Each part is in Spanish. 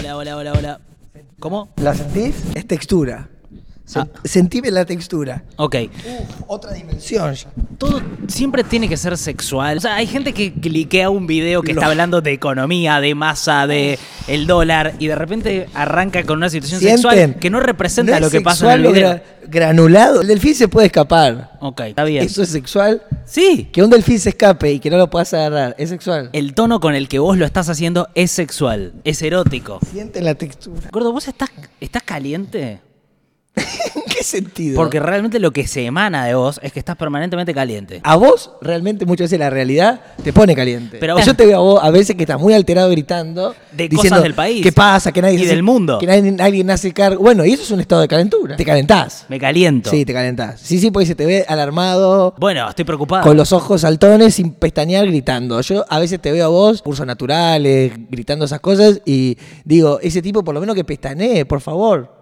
Hola, hola, hola, hola. ¿Cómo? ¿La sentís? Es textura. Ah. Sentime la textura. Ok. Uf, otra dimensión. Todo siempre tiene que ser sexual. O sea, hay gente que cliquea un video que está hablando de economía, de masa, de el dólar, y de repente arranca con una situación ¿Sienten? sexual que no representa ¿No es lo que pasa en el video. gra- granulado. El delfín se puede escapar. Ok, está bien. ¿Eso es sexual? Sí. Que un delfín se escape y que no lo puedas agarrar. ¿Es sexual? El tono con el que vos lo estás haciendo es sexual, es erótico. Sienten la textura. Gordo, ¿vos estás, estás caliente? ¿En qué sentido? Porque realmente lo que se emana de vos es que estás permanentemente caliente. a vos realmente muchas veces la realidad te pone caliente. Pero- yo te veo a vos a veces que estás muy alterado gritando. De diciendo, cosas del país. ¿Qué pasa? Que nadie Y se hace- del mundo. Que nadie, nadie nace cargo. Bueno, y eso es un estado de calentura. Te calentás. Me caliento. Sí, te calentás. Sí, sí, porque se te ve alarmado. Bueno, estoy preocupado. Con los ojos saltones, sin pestañear, gritando. Yo a veces te veo a vos, cursos naturales, gritando esas cosas, y digo, ese tipo por lo menos que pestanee, por favor.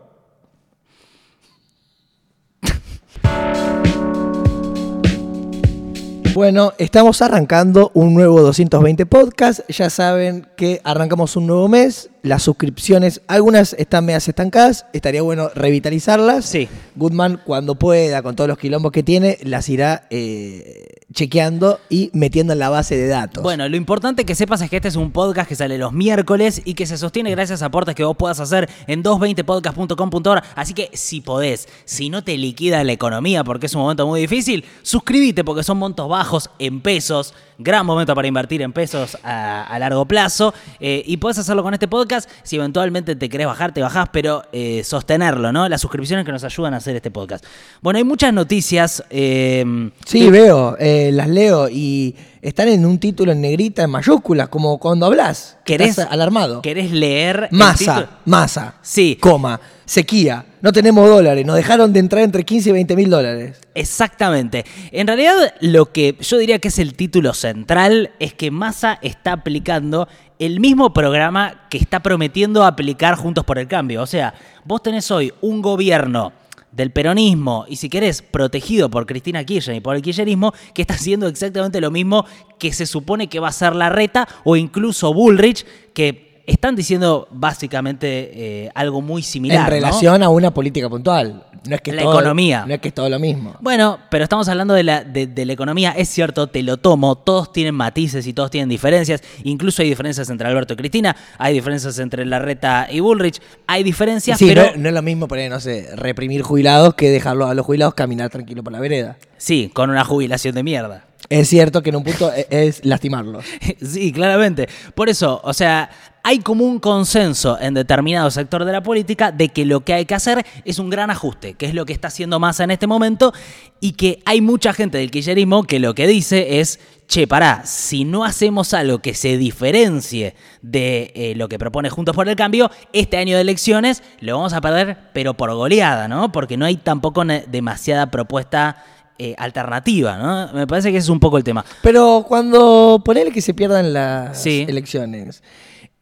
Bueno, estamos arrancando un nuevo 220 podcast. Ya saben que arrancamos un nuevo mes. Las suscripciones, algunas están medias estancadas. Estaría bueno revitalizarlas. Sí. Goodman, cuando pueda, con todos los quilombos que tiene, las irá eh, chequeando y metiendo en la base de datos. Bueno, lo importante que sepas es que este es un podcast que sale los miércoles y que se sostiene gracias a aportes que vos puedas hacer en 220podcast.com.ar. Así que si podés, si no te liquida la economía porque es un momento muy difícil, suscríbete porque son montos bajos en pesos. Gran momento para invertir en pesos a, a largo plazo. Eh, y podés hacerlo con este podcast. Si eventualmente te querés bajar, te bajás, pero eh, sostenerlo, ¿no? Las suscripciones que nos ayudan a hacer este podcast. Bueno, hay muchas noticias. eh, sí, veo, eh, las leo y están en un título en negrita, en mayúsculas, como cuando hablas. que ¿Querés, estás alarmado. ¿Querés leer? Masa, masa. Sí. Coma. Sequía. No tenemos dólares. Nos dejaron de entrar entre 15 y 20 mil dólares. Exactamente. En realidad, lo que yo diría que es el título central es que Massa está aplicando el mismo programa que está prometiendo aplicar Juntos por el Cambio. O sea, vos tenés hoy un gobierno del peronismo y si querés protegido por Cristina Kirchner y por el kirchnerismo que está haciendo exactamente lo mismo que se supone que va a ser la reta o incluso Bullrich que están diciendo básicamente eh, algo muy similar. en ¿no? relación a una política puntual. No es que La todo- economía. No es que es todo lo mismo. Bueno, pero estamos hablando de la, de, de la economía. Es cierto, te lo tomo. Todos tienen matices y todos tienen diferencias. Incluso hay diferencias entre Alberto y Cristina. Hay diferencias entre Larreta y Bullrich. Hay diferencias, Sí, pero. no, no es lo mismo poner, no sé, reprimir jubilados que dejarlo a los jubilados caminar tranquilo por la vereda. Sí, con una jubilación de mierda. Es cierto que en un punto e- es lastimarlos. Sí, claramente. Por eso, o sea, hay como un consenso en determinado sector de la política de que lo que hay que hacer es un gran ajuste, que es lo que está haciendo Massa en este momento, y que hay mucha gente del kirchnerismo que lo que dice es, che, pará, si no hacemos algo que se diferencie de eh, lo que propone Juntos por el Cambio, este año de elecciones lo vamos a perder, pero por goleada, ¿no? Porque no hay tampoco demasiada propuesta eh, alternativa, ¿no? Me parece que ese es un poco el tema. Pero cuando ponele que se pierdan las Sí. elecciones,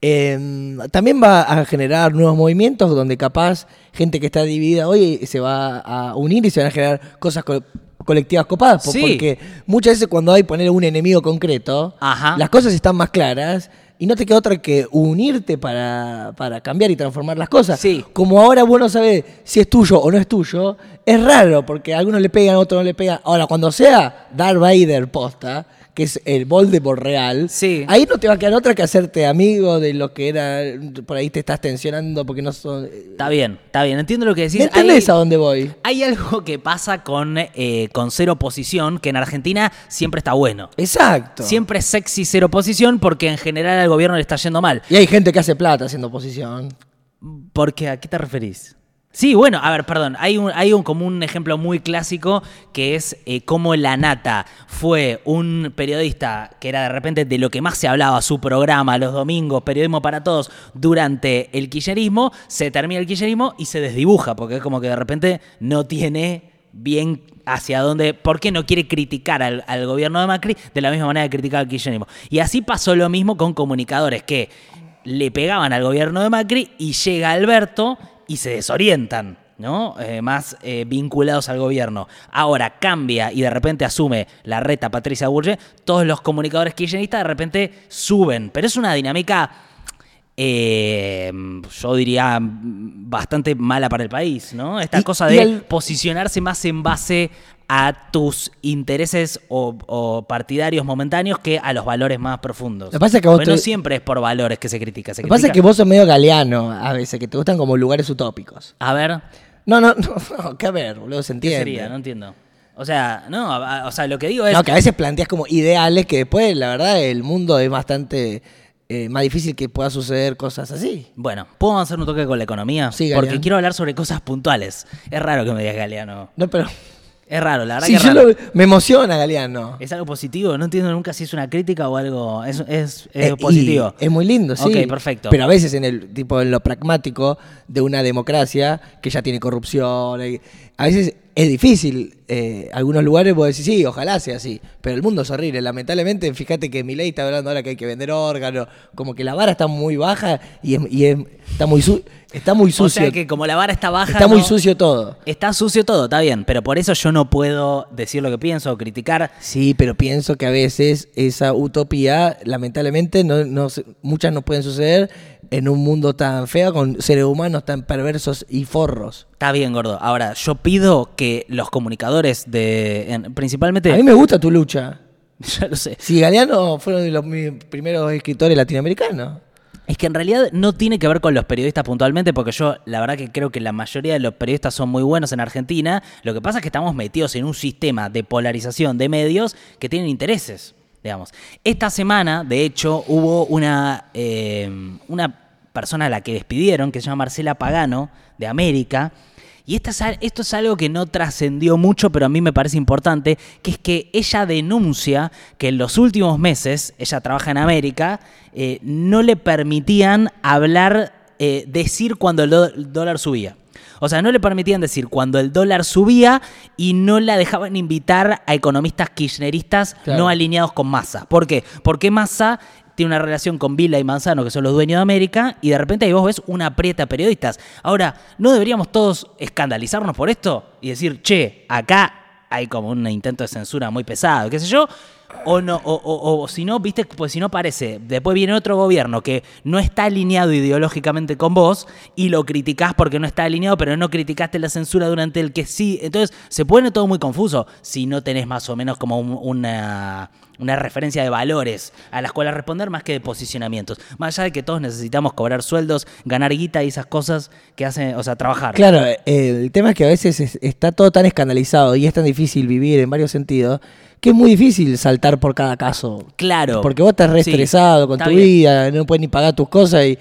eh, también va a generar nuevos movimientos donde capaz gente que está dividida hoy se va a unir y se van a generar cosas co- colectivas copadas. Sí. Porque muchas veces cuando hay poner un enemigo concreto, Ajá. las cosas están más claras. Y no te queda otra que unirte para, para cambiar y transformar las cosas. Sí. Como ahora vos no sabés si es tuyo o no es tuyo, es raro porque a algunos le pegan, a otros no le pegan. Ahora, cuando sea Darth Vader posta, que es el Voldemort real, Sí. ahí no te va a quedar otra que hacerte amigo de lo que era. Por ahí te estás tensionando porque no son. Está bien, está bien, entiendo lo que decís. ¿Me entendés Hay- a dónde voy? Hay algo que pasa con, eh, con cero oposición, que en Argentina siempre está bueno. Exacto. Siempre es sexy cero oposición porque en general al gobierno le está yendo mal. Y hay gente que hace plata haciendo oposición. Porque, ¿a qué te referís? Sí, bueno, a ver, perdón, hay un, hay un como un ejemplo muy clásico que es eh, cómo La Nata fue un periodista que era de repente de lo que más se hablaba, su programa los domingos, Periodismo para Todos, durante el kirchnerismo, se termina el kirchnerismo y se desdibuja, porque es como que de repente no tiene bien hacia dónde, por qué no quiere criticar al, al gobierno de Macri de la misma manera que criticaba al kirchnerismo. Y así pasó lo mismo con comunicadores que le pegaban al gobierno de Macri y llega Alberto y se desorientan, ¿no? Eh, más eh, vinculados al gobierno. Ahora cambia y de repente asume la reta Patricia Burge, todos los comunicadores kirchneristas de repente suben, pero es una dinámica eh, yo diría mm, bastante mala para el país, ¿no? Esta Y- cosa de el- posicionarse más en base a tus intereses o, o partidarios momentáneos que a los valores más profundos. Lo que pasa es que vos Porque no te- siempre es por valores que se critica. Se Lo que pasa es que vos sos medio galeano a veces, que te gustan como lugares utópicos. A ver, No, no, no, no, que a ver, boludo, se ¿qué entiende. sería? No entiendo. O sea, no, a- o sea, lo que digo es... No, que a veces planteas como ideales que después, la verdad, el mundo es bastante eh, más difícil que pueda suceder cosas así. Bueno, ¿puedo hacer un toque con la economía? Sí, Porque quiero hablar sobre cosas puntuales. Es raro que me digas Galeano. No, pero. Es raro, la verdad Sí, que es yo raro. lo- me emociona, Galeano. ¿Es algo positivo? No entiendo nunca si es una crítica o algo. Es, es, es Eh, positivo. Es muy lindo, sí. Ok, perfecto. Pero a veces en el tipo en lo pragmático de una democracia que ya tiene corrupción, eh, a veces es difícil. Eh, algunos lugares vos decís, sí, ojalá sea así. Pero el mundo es horrible. Lamentablemente, fíjate que mi ley está hablando ahora que hay que vender órganos. Como que la vara está muy baja y, es- y es- está muy su- está muy o sucio. sea que como la vara está baja. está muy sucio todo. Está sucio todo, está bien. Pero por eso yo no puedo decir lo que pienso o criticar. Sí, pero pienso que a veces esa utopía, lamentablemente, no, no se- muchas no pueden suceder en un mundo tan feo, con seres humanos tan perversos y forros. Está bien, gordo. Ahora, yo pido que los comunicadores de. en- principalmente. A mí me gusta tu lucha. ya lo sé. Si Galeano fueron de los primeros escritores latinoamericanos. Es que en realidad no tiene que ver con los periodistas puntualmente, porque yo la verdad que creo que la mayoría de los periodistas son muy buenos en Argentina. Lo que pasa es que estamos metidos en un sistema de polarización de medios que tienen intereses, digamos. Esta semana, de hecho, hubo una, eh, una persona a la que despidieron, que se llama Marcela Pagano, de América. Y esta es al- esto es algo que no trascendió mucho, pero a mí me parece importante, que es que ella denuncia que en los últimos meses, ella trabaja en América, eh, no le permitían hablar, eh, decir cuando el, dólar subía. O sea, no le permitían decir cuando el dólar subía y no la dejaban invitar a economistas kirchneristas Claro. no alineados con Massa. ¿Por qué? Porque Massa tiene una relación con Vila y Manzano, que son los dueños de América, y de repente ahí vos ves una aprieta periodistas. Ahora, ¿no deberíamos todos escandalizarnos por esto? Y decir, che, acá hay como un intento de censura muy pesado, qué sé yo. O no, o, o- o si no, viste, pues si no parece, después viene otro gobierno que no está alineado ideológicamente con vos y lo criticás porque no está alineado, pero no criticaste la censura durante el que sí. Entonces se pone todo muy confuso si no tenés más o menos como un- una, una referencia de valores a las cuales responder más que de posicionamientos. Más allá de que todos necesitamos cobrar sueldos, ganar guita y esas cosas que hacen, o sea, trabajar. Claro, eh, el tema es que a veces es- está todo tan escandalizado y es tan difícil vivir en varios sentidos que es muy difícil saltar por cada caso. Claro. Porque vos estás re Sí, estresado con tu bien. vida, no puedes ni pagar tus cosas y,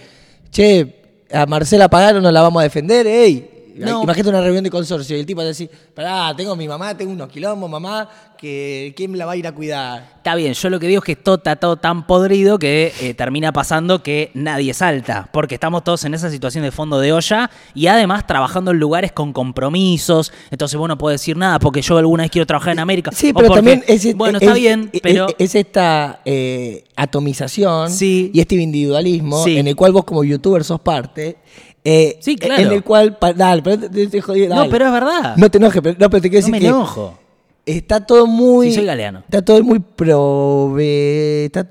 che, a Marcela Pagano no la vamos a defender, ey. No. Imagínate una reunión de consorcio y el tipo te dice, pará, tengo mi mamá, tengo unos quilombos, mamá, que ¿quién la va a ir a cuidar? Está bien, yo lo que digo es que esto está todo tan podrido que eh, termina pasando que nadie salta, porque estamos todos en esa situación de fondo de olla y además trabajando en lugares con compromisos, entonces vos no podés decir nada porque yo alguna vez quiero trabajar en América. Sí, pero porque- también es, Bueno, es- está bien, es- pero... es esta eh, atomización Sí. y este individualismo Sí. en el cual vos como youtuber sos parte. Eh, Sí, claro. En el cual, pa- dale, pero te, te- jodí, No, pero es verdad. No te enojes, pero, no, pero te quiero No decir me que enojo. está todo muy. Sí, soy galeano. Está todo muy prove. está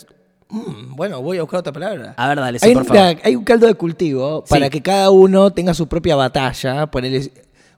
Mm, bueno, voy a buscar otra palabra. A ver, dale, sí, hay, por un, favor. hay un caldo de cultivo para que cada uno tenga su propia batalla, ponerle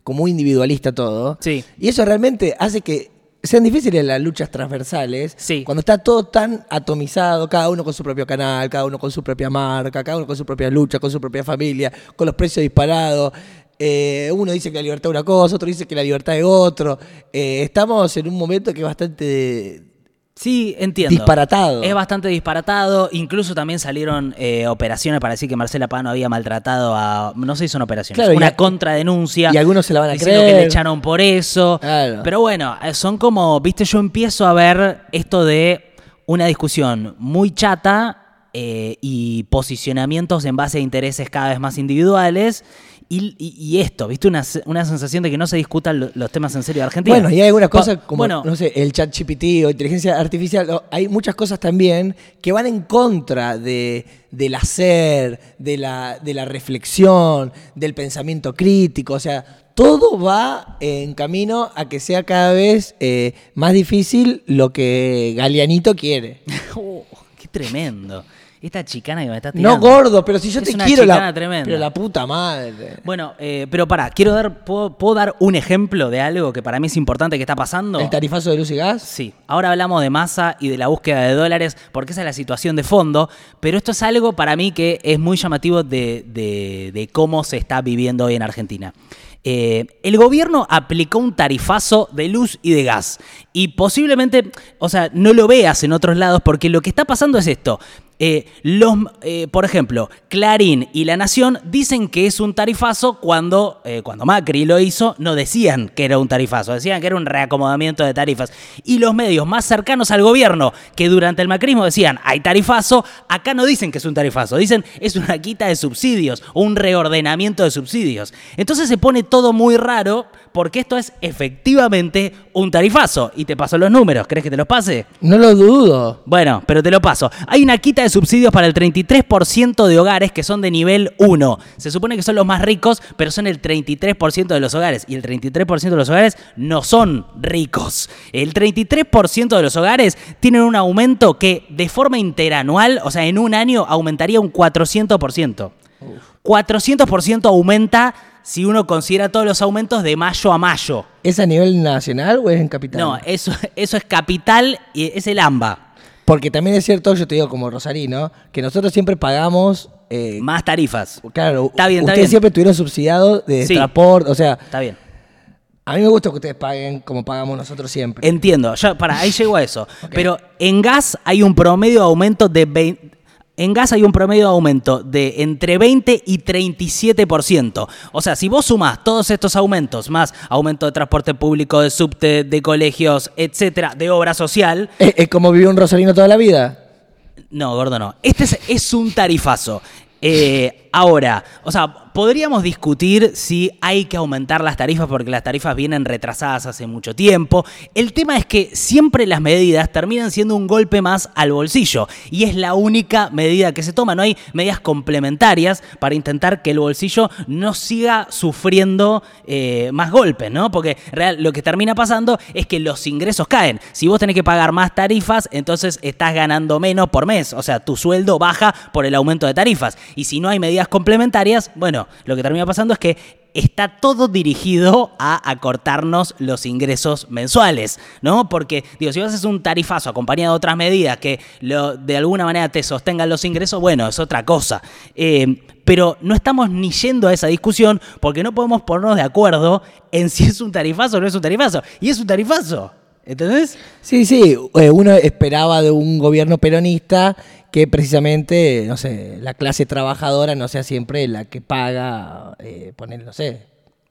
como muy individualista todo. Sí. Y eso realmente hace que sean difíciles las luchas transversales. Sí. Cuando está todo tan atomizado, cada uno con su propio canal, cada uno con su propia marca, cada uno con su propia lucha, con su propia familia, con los precios disparados. Eh, uno dice que la libertad es una cosa, otro dice que la libertad es otro. Eh, estamos en un momento que es bastante Sí, entiendo. disparatado. Es bastante disparatado. Incluso también salieron eh, operaciones para decir que Marcela Pano había maltratado a. No sé si son operaciones. Claro, y una a- contradenuncia. y algunos se la van a creer. que le echaron por eso. Claro. Pero bueno, eh, son como. Viste, yo empiezo a ver esto de una discusión muy chata eh, y posicionamientos en base a intereses cada vez más individuales. Y, y- y esto, ¿viste? Una, se- una sensación de que no se discutan lo- los temas en serio de Argentina. Bueno, y hay algunas cosas como, bueno, no sé, el chat GPT o inteligencia artificial, o- hay muchas cosas también que van en contra de, del hacer, de la, de la reflexión, del pensamiento crítico, o sea, todo va en camino a que sea cada vez eh, más difícil lo que Galeanito quiere. Tremendo. Esta chicana que me estás tirando. No gordo, pero si yo Es te una quiero la, tremenda. pero la puta madre. Bueno, eh, pero pará, quiero dar, ¿puedo, puedo dar un ejemplo de algo que para mí es importante que está pasando? ¿El tarifazo de luz y gas? Sí, ahora hablamos de masa y de la búsqueda de dólares, porque esa es la situación de fondo, pero esto es algo para mí que es muy llamativo de, de- de cómo se está viviendo hoy en Argentina. Eh, el gobierno aplicó un tarifazo de luz y de gas y posiblemente, o sea, no lo veas en otros lados porque lo que está pasando es esto. Eh, los, eh, por ejemplo, Clarín y La Nación dicen que es un tarifazo cuando, eh, cuando Macri lo hizo, no decían que era un tarifazo, decían que era un reacomodamiento de tarifas. Y los medios más cercanos al gobierno, que durante el macrismo decían hay tarifazo, acá no dicen que es un tarifazo, dicen es una quita de subsidios un reordenamiento de subsidios. Entonces se pone todo muy raro porque esto es efectivamente un tarifazo. Y te paso los números, ¿crees que te los pase? No lo dudo. Bueno, pero te lo paso. Hay una quita de subsidios para el 33% de hogares que son de nivel 1. Se supone que son los más ricos, pero son el 33% de los hogares. Y el 33% de los hogares no son ricos. El 33% de los hogares tienen un aumento que de forma interanual, o sea, en un año aumentaría un 400%. 400% aumenta si uno considera todos los aumentos de mayo a mayo. ¿Es a nivel nacional o es en capital? No, eso, eso es capital y es el AMBA. Porque también es cierto, yo te digo como Rosarino, que nosotros siempre pagamos. eh, Más tarifas. claro, Está bien, está ustedes bien. siempre estuvieron subsidiados de Sí. transporte. O sea, Está bien. a mí me gusta que ustedes paguen como pagamos nosotros siempre. Entiendo. Yo, para, ahí llego a eso. Pero en gas hay un promedio de aumento de 20 en gas hay un promedio de aumento de entre 20 y 37%. O sea, si vos sumás todos estos aumentos, más aumento de transporte público, de subte, de colegios, etcétera, de obra social, ¿Es, es como vivió un Rosarino toda la vida? No, gordo, no. Este es, es un tarifazo. Eh, ahora, o sea, podríamos discutir si hay que aumentar las tarifas porque las tarifas vienen retrasadas hace mucho tiempo. El tema es que siempre las medidas terminan siendo un golpe más al bolsillo y es la única medida que se toma. No hay medidas complementarias para intentar que el bolsillo no siga sufriendo eh, más golpes, ¿no? Porque real, lo que termina pasando es que los ingresos caen. Si vos tenés que pagar más tarifas, entonces estás ganando menos por mes. O sea, tu sueldo baja por el aumento de tarifas. Y si no hay medidas complementarias, bueno, lo que termina pasando es que está todo dirigido a acortarnos los ingresos mensuales, ¿no? Porque, digo, si vos haces un tarifazo acompañado de otras medidas que de alguna manera te sostengan los ingresos, bueno, es otra cosa. Eh, pero no estamos ni yendo a esa discusión porque no podemos ponernos de acuerdo en si es un tarifazo o no es un tarifazo. Y es un tarifazo, ¿entendés? Sí, sí, eh, uno esperaba de un gobierno peronista que precisamente, no sé, la clase trabajadora no sea siempre la que paga, eh, poner, no sé,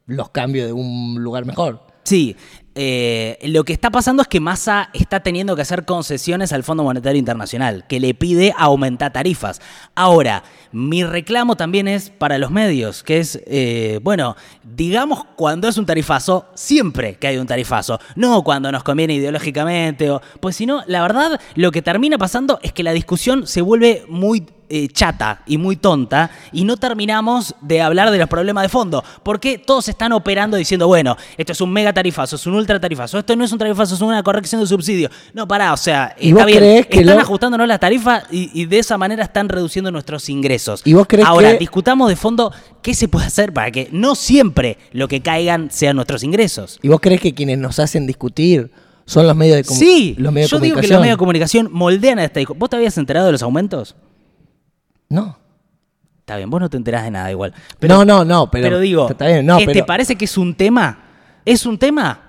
los cambios de un lugar mejor. Sí, eh, lo que está pasando es que Massa está teniendo que hacer concesiones al Fondo Monetario Internacional, que le pide aumentar tarifas. Ahora, mi reclamo también es para los medios, que es, eh, bueno, digamos cuando es un tarifazo, siempre que hay un tarifazo, no cuando nos conviene ideológicamente, o, pues si no, la verdad, lo que termina pasando es que la discusión se vuelve muy eh, chata y muy tonta y no terminamos de hablar de los problemas de fondo. Porque todos están operando diciendo, bueno, esto es un mega tarifazo, es un ultra tarifazo, esto no es un tarifazo, es una corrección de subsidio. No, pará, o sea, ¿Y está bien, están lo- ajustándonos las tarifas y, y de esa manera están reduciendo nuestros ingresos. ¿Y vos creés Ahora, que- discutamos de fondo qué se puede hacer para que no siempre lo que caigan sean nuestros ingresos. ¿Y vos crees que quienes nos hacen discutir son los medios de comu- Sí, los medios yo de digo que comunicación? los medios de comunicación moldean a esta discusión. ¿Vos te habías enterado de los aumentos? No. Está bien, vos no te enterás de nada igual. no, no, no, pero, Pero, digo, está bien, no, ¿eh, ¿te pero- parece que es un tema? ¿Es un tema?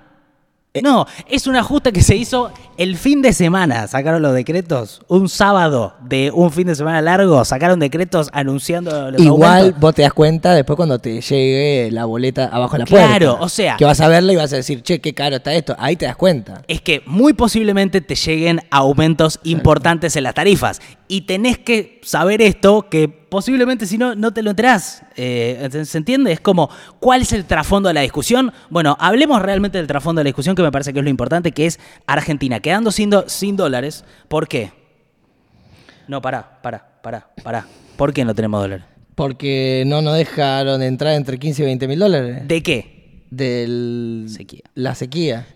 Eh. No, es un ajuste que se hizo el fin de semana. Sacaron los decretos. Un sábado de un fin de semana largo, sacaron decretos anunciando los Igual aumentos. vos te das cuenta después cuando te llegue la boleta abajo de la puerta. Claro, o sea- Que vas a verla y vas a decir, che, qué caro está esto. Ahí te das cuenta. Es que muy posiblemente te lleguen aumentos importantes en las tarifas. Y tenés que saber esto, que posiblemente si no, no te lo enterás. Eh, ¿Se entiende? Es como, ¿cuál es el trasfondo de la discusión? Bueno, hablemos realmente del trasfondo de la discusión, que me parece que es lo importante, que es Argentina quedando sin, do- sin dólares. ¿Por qué? No, pará, pará, pará, pará. ¿Por qué no tenemos dólares? Porque no nos dejaron entrar entre 15 y 20 mil dólares. ¿De qué? Del, Sequía. La sequía.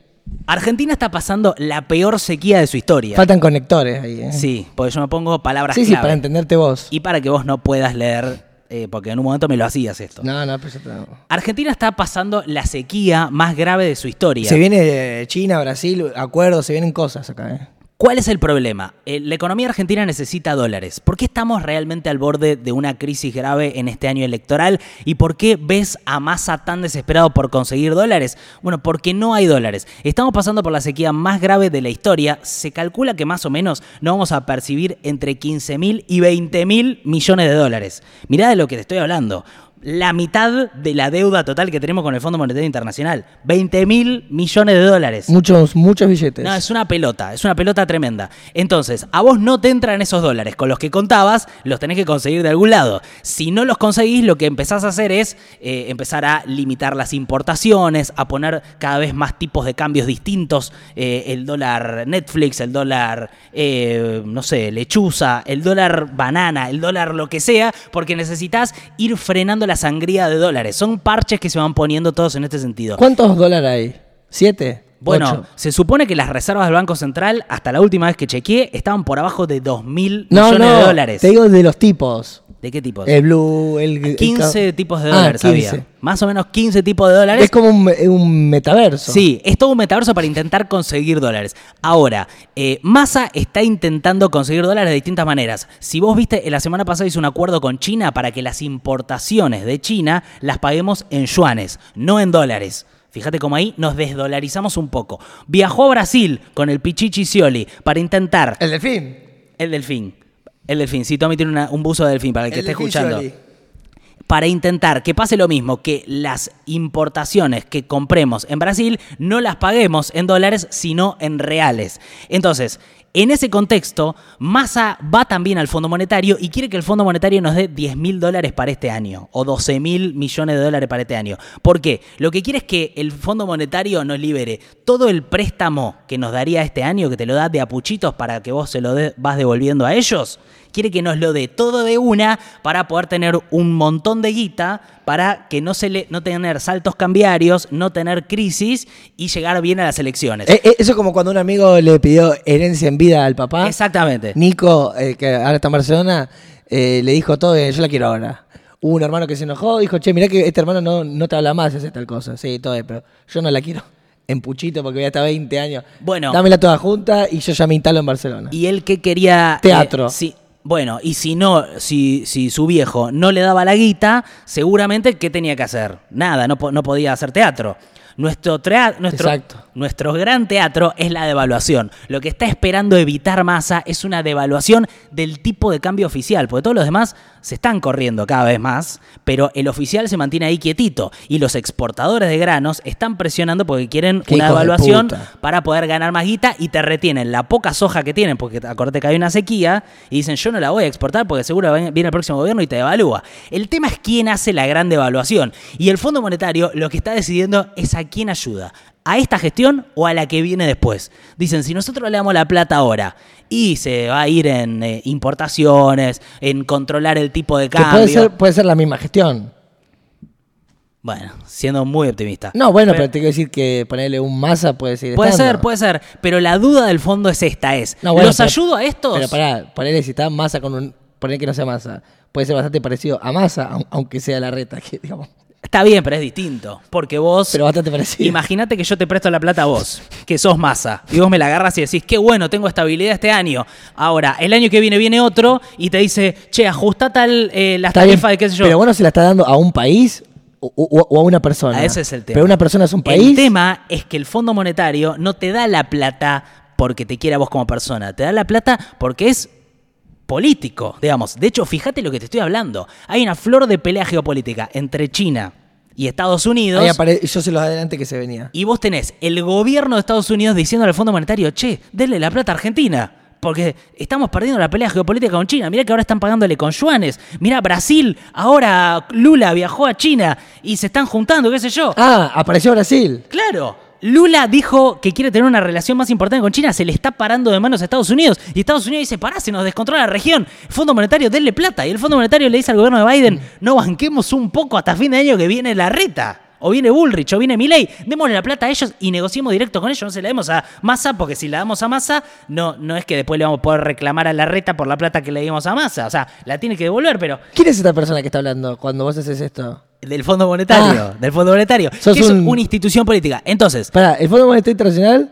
Argentina está pasando la peor sequía de su historia. Faltan conectores ahí, ¿eh? Sí, porque yo me pongo palabras sí, sí, clave. para entenderte vos. Y para que vos no puedas leer, eh, porque en un momento me lo hacías esto. No, no, pero yo te- Argentina está pasando la sequía más grave de su historia. Se viene eh, China, Brasil, acuerdos, se vienen cosas acá, ¿eh? ¿Cuál es el problema? Eh, la economía argentina necesita dólares. ¿Por qué estamos realmente al borde de una crisis grave en este año electoral? ¿Y por qué ves a Massa tan desesperado por conseguir dólares? Bueno, porque no hay dólares. Estamos pasando por la sequía más grave de la historia. Se calcula que más o menos no vamos a percibir entre 15 mil y 20 mil millones de dólares. Mirá de lo que te estoy hablando. La mitad de la deuda total que tenemos con el Fondo Monetario Internacional. 20 mil millones de dólares. Muchos, muchos billetes. No, es una pelota, es una pelota tremenda. Entonces, a vos no te entran esos dólares. Con los que contabas, los tenés que conseguir de algún lado. Si no los conseguís, lo que empezás a hacer es eh, empezar a limitar las importaciones, a poner cada vez más tipos de cambios distintos. eh, el dólar Netflix, el dólar, eh, no sé, lechuza, el dólar banana, el dólar lo que sea, porque necesitas ir frenando la sangría de dólares. Son parches que se van poniendo todos en este sentido. ¿Cuántos dólares hay? ¿Siete? Bueno, ¿Ocho? se supone que las reservas del Banco Central, hasta la última vez que chequeé, estaban por abajo de 2 mil No, millones no, de dólares. te digo de los tipos. ¿De qué tipos? El blue, el... el 15 ca- tipos de Ah, dólares 15. había. Más o menos 15 tipos de dólares. Es como un, me- un metaverso. Sí, es todo un metaverso para intentar conseguir dólares. Ahora, eh, Massa está intentando conseguir dólares de distintas maneras. Si vos viste, la semana pasada hizo un acuerdo con China para que las importaciones de China las paguemos en yuanes, no en dólares. Fíjate cómo ahí nos desdolarizamos un poco. Viajó a Brasil con el Pichichi Scioli para intentar El delfín. el delfín. El delfín. Sí, Tommy tiene una- un buzo de delfín para el que El esté escuchando para intentar que pase lo mismo, que las importaciones que compremos en Brasil no las paguemos en dólares, sino en reales. Entonces, en ese contexto, Massa va también al Fondo Monetario y quiere que el Fondo Monetario nos dé 10 mil dólares para este año o 12 mil millones de dólares para este año. ¿Por qué? Lo que quiere es que el Fondo Monetario nos libere todo el préstamo que nos daría este año, que te lo da de apuchitos para que vos se lo de- vas devolviendo a ellos quiere que nos lo dé todo de una para poder tener un montón de guita para que no se le no tener saltos cambiarios, no tener crisis y llegar bien a las elecciones. Eh, eh, eso es como cuando un amigo le pidió herencia en vida al papá. Exactamente. Nico, eh, que ahora está en Barcelona, eh, le dijo todo, yo la quiero ahora. Hubo un hermano que se enojó, dijo, che, mirá que este hermano no, no te habla más, hace tal cosa. Sí, todo bien, pero yo no la quiero en puchito porque voy hasta 20 años. Bueno. Dámela toda junta y yo ya me instalo en Barcelona. Y él que quería Teatro. eh, sí, bueno, y si no, si, si su viejo no le daba la guita, seguramente ¿qué tenía que hacer? Nada, no, po- no podía hacer teatro. Nuestro, nuestro, nuestro gran teatro es la devaluación. Lo que está esperando evitar masa es una devaluación del tipo de cambio oficial, porque todos los demás se están corriendo cada vez más, pero el oficial se mantiene ahí quietito y los exportadores de granos están presionando porque quieren una puta. para poder ganar más guita y te retienen la poca soja que tienen, porque acordate que hay una sequía, y dicen yo no la voy a exportar porque seguro viene el próximo gobierno y te devalúa. El tema es quién hace la gran devaluación. Y el Fondo Monetario lo que está decidiendo es a quién ayuda. ¿A esta gestión o a la que viene después? Dicen, si nosotros le damos la plata ahora y se va a ir en eh, importaciones, en controlar el tipo de que cambio. puede ser, puede ser la misma gestión. Bueno, siendo muy optimista. No, bueno, pero, te quiero decir que ponerle un masa puede seguir Puede estando. ser, puede ser, pero la duda del fondo es esta, es, No, bueno, ¿los pero- ayudo a estos? Pero pará, ponerle si está masa con un. Poner que no sea masa. Puede ser bastante parecido a masa, au- aunque sea la reta, que digamos. Está bien, pero es distinto, porque vos... Pero bastante parecido. Imagínate que yo te presto la plata a vos, que sos masa, y vos me la agarras y decís, qué bueno, tengo estabilidad este año. Ahora, el año que viene viene otro y te dice, che, ajusta tal eh, las tarifas de qué sé yo. Pero bueno, se la está dando a un país o, o- o a una persona. Ah, ese es el tema. Pero una persona es un El país. tema es que el Fondo Monetario no te da la plata porque te quiera vos como persona, te da la plata porque es político, digamos. De hecho, fíjate lo que te estoy hablando. Hay una flor de pelea geopolítica entre China y Estados Unidos. Ahí yo se los adelante que se venía. Y vos tenés el gobierno de Estados Unidos diciendo al Fondo Monetario, che, denle la plata a Argentina. Porque estamos perdiendo la pelea geopolítica con China. Mirá que ahora están pagándole con yuanes. Mirá, Brasil, ahora Lula viajó a China y se están juntando, qué sé yo. Ah, apareció Brasil. Claro. Lula dijo que quiere tener una relación más importante con China, se le está parando de manos a Estados Unidos. Y Estados Unidos dice, pará, se nos descontrola la región. El Fondo Monetario, denle plata. Y el Fondo Monetario le dice al gobierno de Biden, no banquemos un poco hasta fin de año que viene la reta. O viene Bullrich, o viene Milei, démosle la plata a ellos y negociemos directo con ellos. No se la demos a Massa, porque si la damos a Massa, no, no es que después le vamos a poder reclamar a la reta por la plata que le dimos a Massa. O sea, la tiene que devolver, pero ¿Quién es esta persona que está hablando cuando vos haces esto? Del Fondo Monetario, Ah. del Fondo Monetario, que es un- una institución política. Entonces, Para, ¿el Fondo Monetario Internacional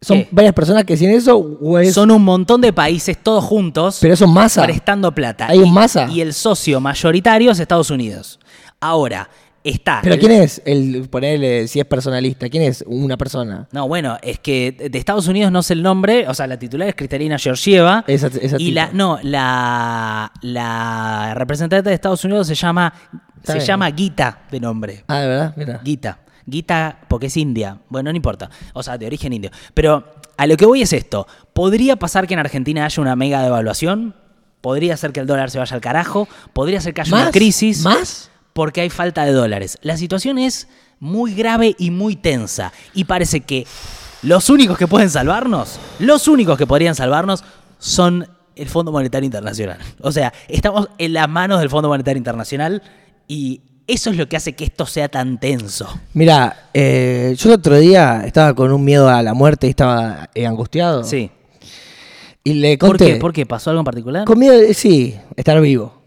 son ¿Qué? varias personas que hacen eso o es- son un montón de países todos juntos. pero son masa? prestando plata. ¿Hay un masa? Y el socio mayoritario es Estados Unidos. Ahora, está. ¿Pero quién es el ponerle si es personalista? ¿Quién es una persona? No, bueno, es que de Estados Unidos no sé el nombre, o sea, la titular es Cristalina Georgieva. Esa- esa y la, no, la, la representante de Estados Unidos se llama, Está se bien. llama Gita de nombre. Ah, de verdad, mira. Gita. Gita porque es india. Bueno, no importa. O sea, de origen indio. Pero a lo que voy es esto. ¿Podría pasar que en Argentina haya una mega devaluación? ¿Podría ser que el dólar se vaya al carajo? ¿Podría ser que haya una crisis? ¿Más? Porque hay falta de dólares. La situación es muy grave y muy tensa. Y parece que los únicos que pueden salvarnos, los únicos que podrían salvarnos son el Fondo Monetario Internacional. O sea, estamos en las manos del Fondo Monetario Internacional y eso es lo que hace que esto sea tan tenso. Mira, eh, yo el otro día estaba con un miedo a la muerte y estaba eh, angustiado. Sí. Y le ¿Por conté. qué? ¿Por qué? ¿Pasó algo en particular? Con miedo, sí, estar vivo.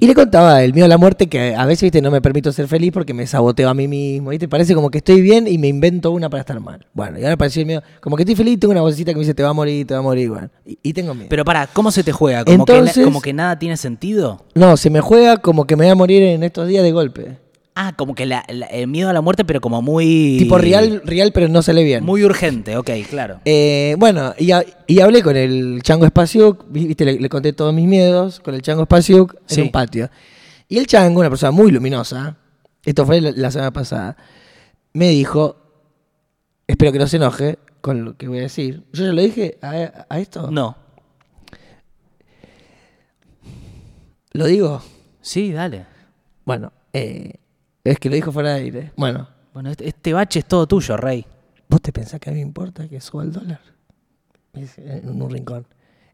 Y le contaba el miedo a la muerte que a veces, viste, no me permito ser feliz porque me saboteo a mí mismo, ¿viste? Parece como que estoy bien y me invento una para estar mal. Bueno, y ahora pareció el miedo, como que estoy feliz, tengo una vocecita que me dice, te va a morir, te va a morir, bueno. Y, y tengo miedo. Pero para, ¿cómo se te juega? ¿Como, Entonces- como que nada tiene sentido? no, se me juega como que me voy a morir en estos días de golpe. Ah, como que la- la- el miedo a la muerte, pero como muy... Tipo real, real, pero no sale bien. Muy urgente, ok, claro. Eh, bueno, y, ha- y hablé con el Chango Spasiuk, viste, le, le conté todos mis miedos con el Chango Spasiuk en un patio. Y el Chango, una persona muy luminosa, esto fue la, la semana pasada, me dijo, espero que no se enoje con lo que voy a decir. Yo ya lo dije a, a esto. No. ¿Lo digo? Sí, dale. Bueno, eh, es que lo dijo fuera de aire. Bueno, Bueno, este, este bache es todo tuyo, Rey. ¿vos te pensás que a mí me importa que suba el dólar? Me dice, en un rincón.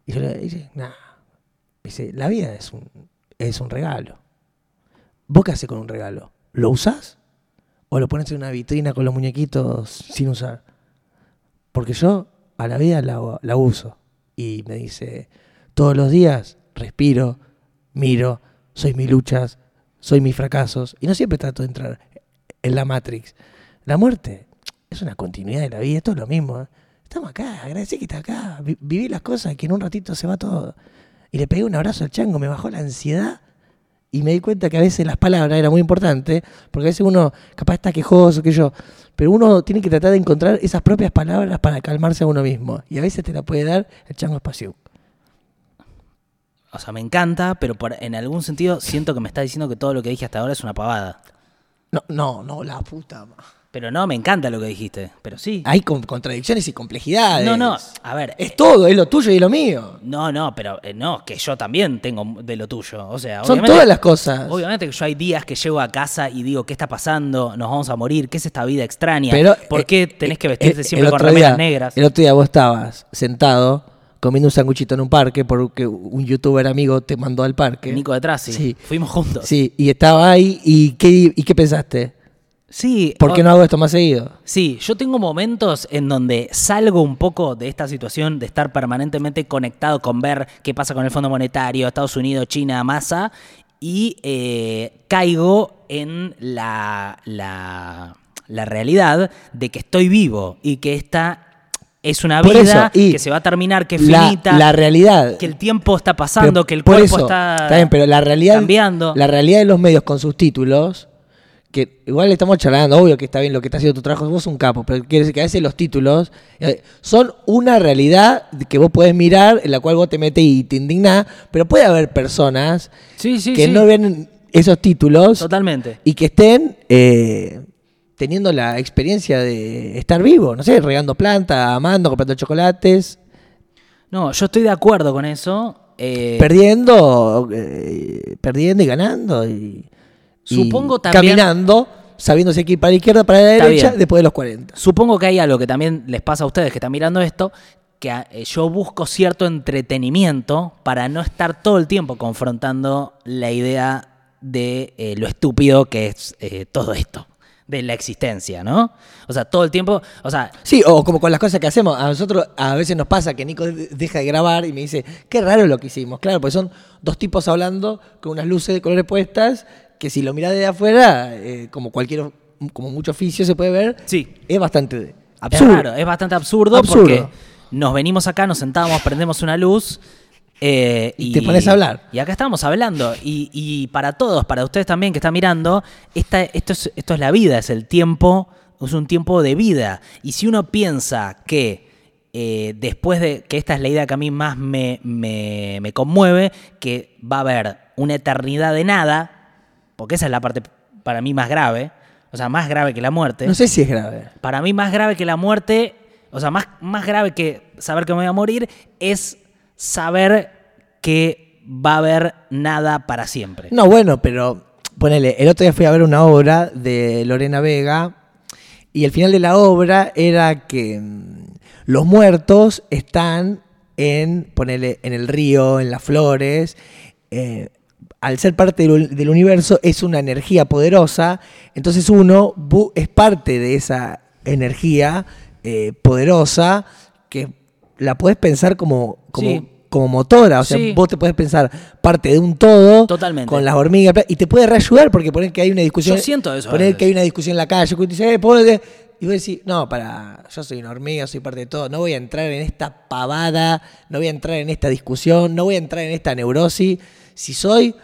Y yo le dije, nah. Me dice, la vida es un, es un regalo. ¿Vos qué haces con un regalo? ¿Lo usás? ¿O lo pones en una vitrina con los muñequitos sin usar? Porque yo a la vida la, la uso. Y me dice, todos los días respiro, miro, soy mis luchas, soy mis fracasos. Y no siempre trato de entrar en la Matrix. La muerte es una continuidad de la vida, esto es lo mismo. ¿eh? Estamos acá, agradecí que está acá, vi- viví las cosas, que en un ratito se va todo. Y le pegué un abrazo al chango, me bajó la ansiedad y me di cuenta que a veces las palabras eran muy importantes, porque a veces uno capaz está quejoso, que yo, pero uno tiene que tratar de encontrar esas propias palabras para calmarse a uno mismo. Y a veces te la puede dar el chango espacio. O sea, me encanta, pero por- en algún sentido siento que me está diciendo que todo lo que dije hasta ahora es una pavada. No, no, no, la puta. ma- Pero no, me encanta lo que dijiste. Pero sí. Hay con- contradicciones y complejidades. No, no, a ver. Es todo, es lo tuyo y lo mío. No, no, pero eh, no, que yo también tengo de lo tuyo. O sea, Son obviamente- todas las cosas. Obviamente que yo hay días que llego a casa y digo, ¿qué está pasando? Nos vamos a morir, ¿qué es esta vida extraña? Pero, ¿Por eh, qué tenés que eh, vestirte siempre con otro remeras día- negras? El otro día vos estabas sentado comiendo un sanguchito en un parque porque un youtuber amigo te mandó al parque. Nico detrás, sí. Sí. Fuimos juntos. Sí, y estaba ahí y ¿qué, y qué pensaste? Sí, ¿Por qué no hago esto más seguido? Sí, yo tengo momentos en donde salgo un poco de esta situación de estar permanentemente conectado con ver qué pasa con el Fondo Monetario, Estados Unidos, China, masa, y eh, caigo en la, la, la realidad de que estoy vivo y que esta es una Por vida eso, y que se va a terminar, que es la, finita, la realidad. que el tiempo está pasando, Pero que el cuerpo eso, está, bien, pero la realidad, cambiando. La realidad de los medios con sus títulos, que igual le estamos charlando, obvio que está bien lo que está haciendo tu trabajo, vos un capo, pero quiere decir que a veces los títulos eh, son una realidad que vos podés mirar, en la cual vos te metes y te indignás, pero puede haber personas Sí, sí, que sí. no ven esos títulos Totalmente. y que estén eh, teniendo la experiencia de estar vivo, no sé, regando plantas, amando, comprando chocolates, No, yo estoy de acuerdo con eso. eh, perdiendo, eh, perdiendo y ganando y, y Supongo también- caminando, sabiendo si hay que ir para la izquierda, para la derecha, bien. después de los 40. Supongo que hay algo que también les pasa a ustedes que están mirando esto, que a- eh, yo busco cierto entretenimiento para no estar todo el tiempo confrontando la idea de eh, lo estúpido que es eh, todo esto, de la existencia, ¿no? O sea, todo el tiempo, o sea, Sí, o como con las cosas que hacemos. A nosotros a veces nos pasa que Nico de- deja de grabar y me dice, qué raro lo que hicimos. Claro, porque son dos tipos hablando con unas luces de colores puestas que si lo mirás de afuera, eh, como cualquier, como mucho oficio se puede ver, Sí. es bastante Es absurdo. raro, es bastante absurdo, Absurdo. porque nos venimos acá, nos sentamos, prendemos una luz. Eh, Y te pones a hablar. Y acá estamos hablando. Y, y para todos, para ustedes también que están mirando, esta, esto, es, esto es la vida, es el tiempo, es un tiempo de vida. Y si uno piensa que eh, después de que esta es la idea que a mí más me, me, me conmueve, que va a haber una eternidad de nada, porque esa es la parte para mí más grave, o sea, más grave que la muerte. No sé si es grave. Para mí más grave que la muerte, o sea, más, más grave que saber que me voy a morir, es saber que va a haber nada para siempre. No, bueno, pero ponele, el otro día fui a ver una obra de Lorena Vega y el final de la obra era que mm, los muertos están en, ponele, en el río, en las flores. eh, al ser parte del, del universo es una energía poderosa, entonces uno es parte de esa energía eh, poderosa que la puedes pensar como, como, Sí. Como motora, o sea, Sí. vos te puedes pensar parte de un todo Totalmente. con las hormigas y te puede reayudar porque poner que hay una discusión. Yo siento eso Poner que hay una discusión en la calle, que dice, eh, ponete", y vos decís, no, para, yo soy una hormiga, soy parte de todo, no voy a entrar en esta pavada, no voy a entrar en esta discusión, no voy a entrar en esta neurosis, si soy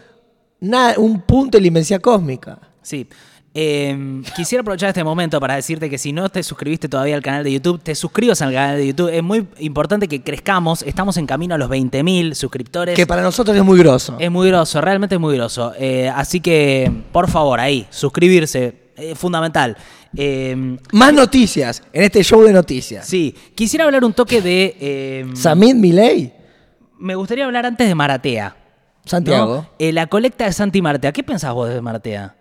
un punto de la inmensidad cósmica. Sí. Eh, quisiera aprovechar este momento para decirte que si no te suscribiste todavía al canal de YouTube, te suscribas al canal de YouTube. Es muy importante que crezcamos. Estamos en camino a los 20.000 suscriptores. Que para nosotros es muy grosso. Es muy groso, realmente es muy groso. Eh, así que, por favor, ahí, suscribirse. Es fundamental. Eh, Más noticias en este show de noticias. sí, quisiera hablar un toque de... eh, Samid Milei, me gustaría hablar antes de Maratea. Santiago, Eh, la colecta de Santi Maratea. ¿Qué pensás vos de Maratea?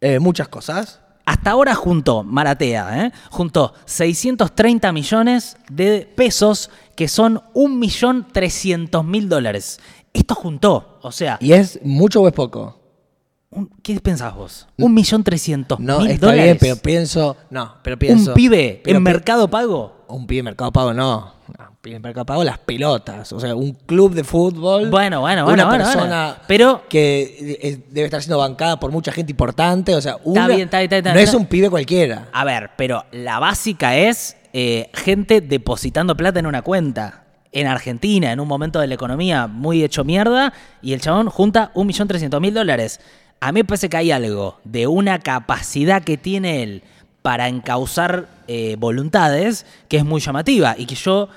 Eh, muchas cosas. Hasta ahora juntó, Maratea, ¿eh? juntó 630 millones de pesos, que son 1.300.000 dólares. Esto juntó, o sea, ¿Y es mucho o es poco? un- ¿qué pensás vos? 1.300.000 No, está dólares. bien, pero pienso. No, pero pienso. un pibe pero en pi- Mercado Pago. Un pibe en Mercado Pago, no. Pago, las pelotas. O sea, un club de fútbol. Bueno, bueno, Una bueno, bueno, persona bueno. Pero- que eh, debe estar siendo bancada por mucha gente importante. O sea, una- bien, está bien, está bien, no está es un pibe cualquiera. A ver, pero la básica es eh, gente depositando plata en una cuenta. En Argentina, en un momento de la economía muy hecho mierda, y el chabón junta 1.300.000 dólares. A mí me parece que hay algo de una capacidad que tiene él para encauzar eh, voluntades que es muy llamativa y que yo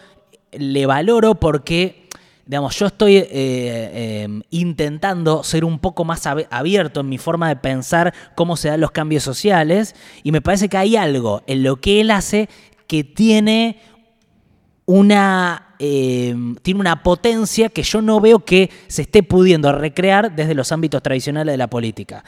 le valoro porque, digamos, yo estoy eh, eh, intentando ser un poco más abierto en mi forma de pensar cómo se dan los cambios sociales y me parece que hay algo en lo que él hace que tiene una eh, tiene una potencia que yo no veo que se esté pudiendo recrear desde los ámbitos tradicionales de la política.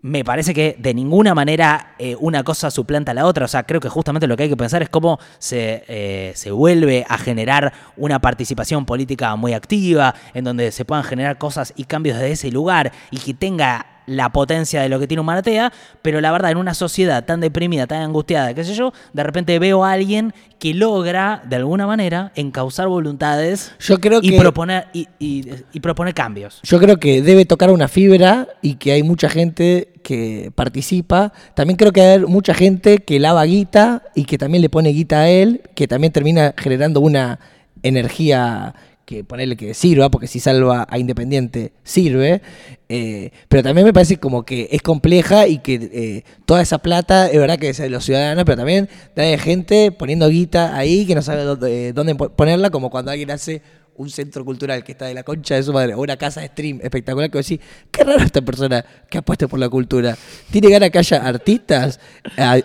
Me parece que de ninguna manera eh, una cosa suplanta a la otra. O sea, creo que justamente lo que hay que pensar es cómo se, eh, se vuelve a generar una participación política muy activa, en donde se puedan generar cosas y cambios desde ese lugar y que tenga la potencia de lo que tiene un Maratea, pero la verdad, en una sociedad tan deprimida, tan angustiada, qué sé yo, de repente veo a alguien que logra, de alguna manera, encauzar voluntades Yo creo y, que- proponer, y, y- y proponer cambios. Yo creo que debe tocar una fibra y que hay mucha gente que participa. También creo que hay mucha gente que lava guita y que también le pone guita a él, que también termina generando una energía que ponerle que sirva, porque si salva a Independiente sirve. Eh, pero también me parece como que es compleja y que eh, toda esa plata es verdad que es de los ciudadanos, pero también hay gente poniendo guita ahí que no sabe dónde, eh, dónde po- ponerla, como cuando alguien hace un centro cultural que está de la concha de su madre, o una casa de stream espectacular, que decís, qué raro esta persona que apuesta por la cultura. ¿Tiene ganas que haya artistas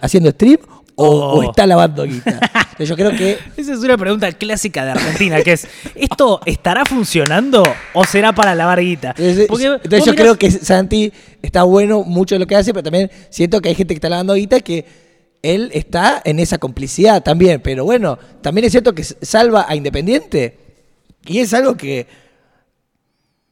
haciendo stream o, Oh. o está lavando guita? Entonces yo creo que Esa es una pregunta clásica de Argentina, que es, ¿esto estará funcionando o será para lavar guita? Entonces, Porque entonces vos yo mirás- creo que Santi está bueno mucho de lo que hace, pero también siento que hay gente que está lavando guita que él está en esa complicidad también. Pero bueno, también es cierto que salva a Independiente. Y es algo que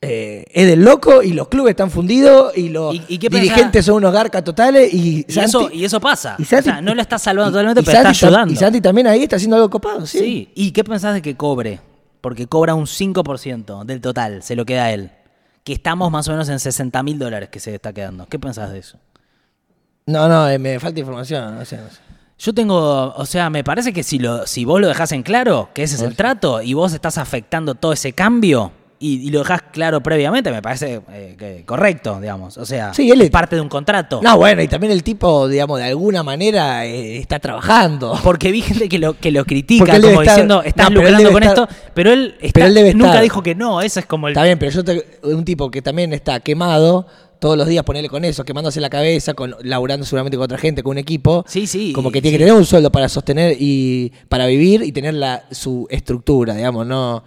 eh, es del loco y los clubes están fundidos y los ¿Y- y qué dirigentes son unos garcas totales y, Y eso, Santi- y eso pasa. y Santi- o sea, no lo está salvando totalmente, pero está Santi ayudando. Y Santi también ahí está haciendo algo copado, sí. sí. ¿Y qué pensás de que cobre? Porque cobra un 5% del total, se lo queda a él. Que estamos más o menos en 60 mil dólares que se está quedando. ¿Qué pensás de eso? No, no, eh, me falta información, no sé, no sé. Yo tengo, o sea, me parece que si, lo, si vos lo dejás en claro, que ese es el trato, y vos estás afectando todo ese cambio, y, y lo dejás claro previamente, me parece eh, que correcto, digamos. O sea, Sí, él es parte de un contrato. No, bueno, y también el tipo, digamos, de alguna manera eh, está trabajando. Porque vi gente que lo, que lo critica, como estar- diciendo, estás no, lucrando con estar- esto, pero él, está- pero él debe nunca estar- dijo que no, ese es como el... Está bien, pero yo te, un tipo que también está quemado todos los días, ponerle con eso, quemándose la cabeza, con, laburando seguramente con otra gente, con un equipo. Sí, sí, Como que tiene sí. que tener un sueldo para sostener y para vivir y tener la, su estructura, digamos, no.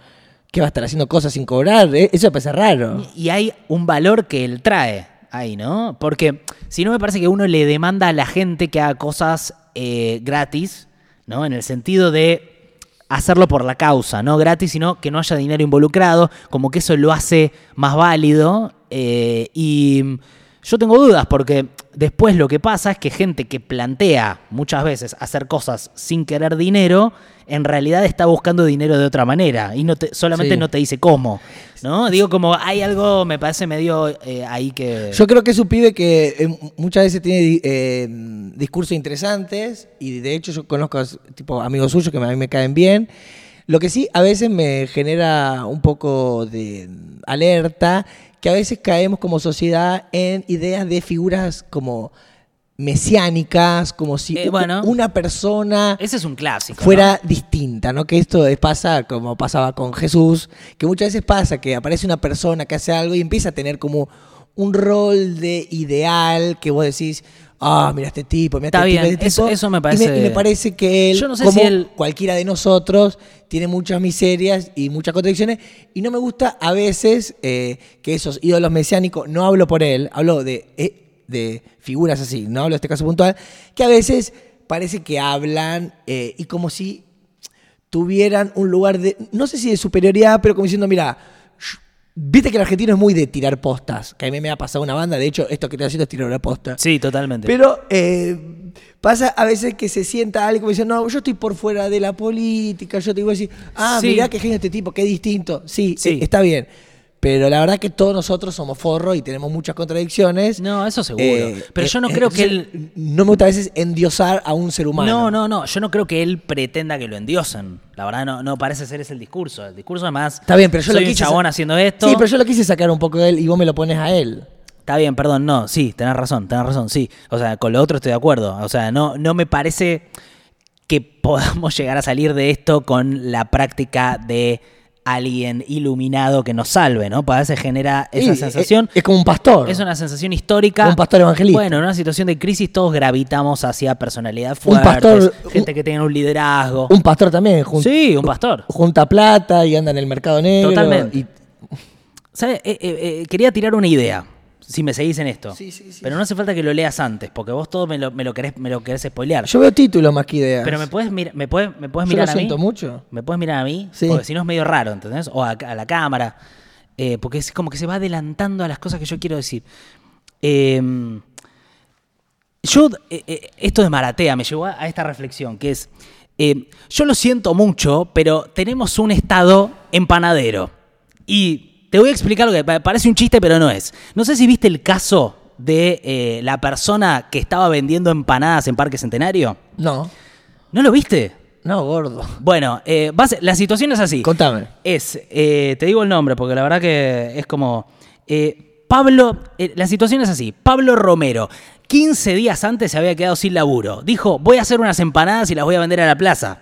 ¿Qué va a estar haciendo cosas sin cobrar? Eh, Eso me parece raro. Y hay un valor que él trae ahí, ¿no? Porque si no me parece que uno le demanda a la gente que haga cosas eh, gratis, ¿no? En el sentido de hacerlo por la causa, no gratis, sino que no haya dinero involucrado, como que eso lo hace más válido. eh, y yo tengo dudas porque después lo que pasa es que gente que plantea muchas veces hacer cosas sin querer dinero, en realidad está buscando dinero de otra manera y no te, solamente Sí. no te dice cómo. ¿No? Digo, como hay algo, me parece medio eh, ahí que. Yo creo que es un pibe que eh, muchas veces tiene eh, discursos interesantes y de hecho yo conozco tipo amigos suyos que a mí me caen bien. Lo que sí a veces me genera un poco de alerta que a veces caemos como sociedad en ideas de figuras como mesiánicas, como si Eh, bueno. una persona Ese es un clásico. ¿no? fuera distinta, ¿no? Que esto es- pasa como pasaba con Jesús, que muchas veces pasa que aparece una persona que hace algo y empieza a tener como un rol de ideal que vos decís, ah, mira este tipo, mira Está este tipo, este eso- tipo", eso me y parece- y me parece que él, Yo no sé como si él- cualquiera de nosotros, tiene muchas miserias y muchas contradicciones, y no me gusta a veces eh, que esos ídolos mesiánicos, no hablo por él, hablo de, eh, de figuras así, no hablo de este caso puntual, que a veces parece que hablan eh, y como si tuvieran un lugar de, no sé si de superioridad, pero como diciendo, mira, viste que el argentino es muy de tirar postas, que a mí me ha pasado una banda, de hecho, esto que estoy haciendo es tirar una posta. Sí, totalmente. Pero eh, pasa a veces que se sienta alguien como diciendo, no, yo estoy por fuera de la política, yo te digo así, ah, Sí. mirá qué genio este tipo, qué distinto. Sí, Sí. eh, está bien. Pero la verdad que todos nosotros somos forros y tenemos muchas contradicciones. No, eso seguro. Eh, Pero eh, yo no eh, creo que él. No me gusta a veces endiosar a un ser humano. No, no, no. Yo no creo que él pretenda que lo endiosen. La verdad, no, no parece ser ese el discurso. El discurso, además. Está bien, pero yo soy lo un quise chabón sa- haciendo esto. Sí, pero yo lo quise sacar un poco de él y vos me lo pones a él. Está bien, perdón, no, sí, tenés razón, tenés razón, sí. O sea, con lo otro estoy de acuerdo. O sea, no, no me parece que podamos llegar a salir de esto con la práctica de alguien iluminado que nos salve, ¿no? Para veces genera esa Sí, sensación. Es, es como un pastor. Es una sensación histórica. Como un pastor evangelista. Bueno, en una situación de crisis todos gravitamos hacia personalidades Un fuertes, pastor- gente un- que tenga un liderazgo. Un pastor también. jun- sí, un pastor. Junta plata y anda en el mercado negro. Totalmente. y- ¿Sabe? Eh, eh, eh, quería tirar una idea, si me seguís en esto. Sí, sí, sí. Pero no hace falta que lo leas antes, porque vos todo me lo, me lo, querés, me lo querés spoilear. Yo veo títulos más que ideas. Pero me puedes, mir- me puedes, me puedes Yo mirar lo a mí. siento mucho. ¿Me puedes mirar a mí? Sí. Porque si no es medio raro, ¿entendés? O a, a la cámara. Eh, porque es como que se va adelantando a las cosas que yo quiero decir. Eh, yo, eh, eh, esto de Maratea me llevó a, a esta reflexión, que es, eh, yo lo siento mucho, pero tenemos un estado empanadero. Y te voy a explicar lo que pa- parece un chiste, pero no es. No sé si viste el caso de eh, la persona que estaba vendiendo empanadas en Parque Centenario. No. ¿No lo viste? No, gordo. Bueno, eh, base- la situación es así. Contame. Es, eh, te digo el nombre porque la verdad que es como... eh, Pablo, eh, la situación es así. Pablo Romero, 15 días antes se había quedado sin laburo. Dijo, voy a hacer unas empanadas y las voy a vender a la plaza.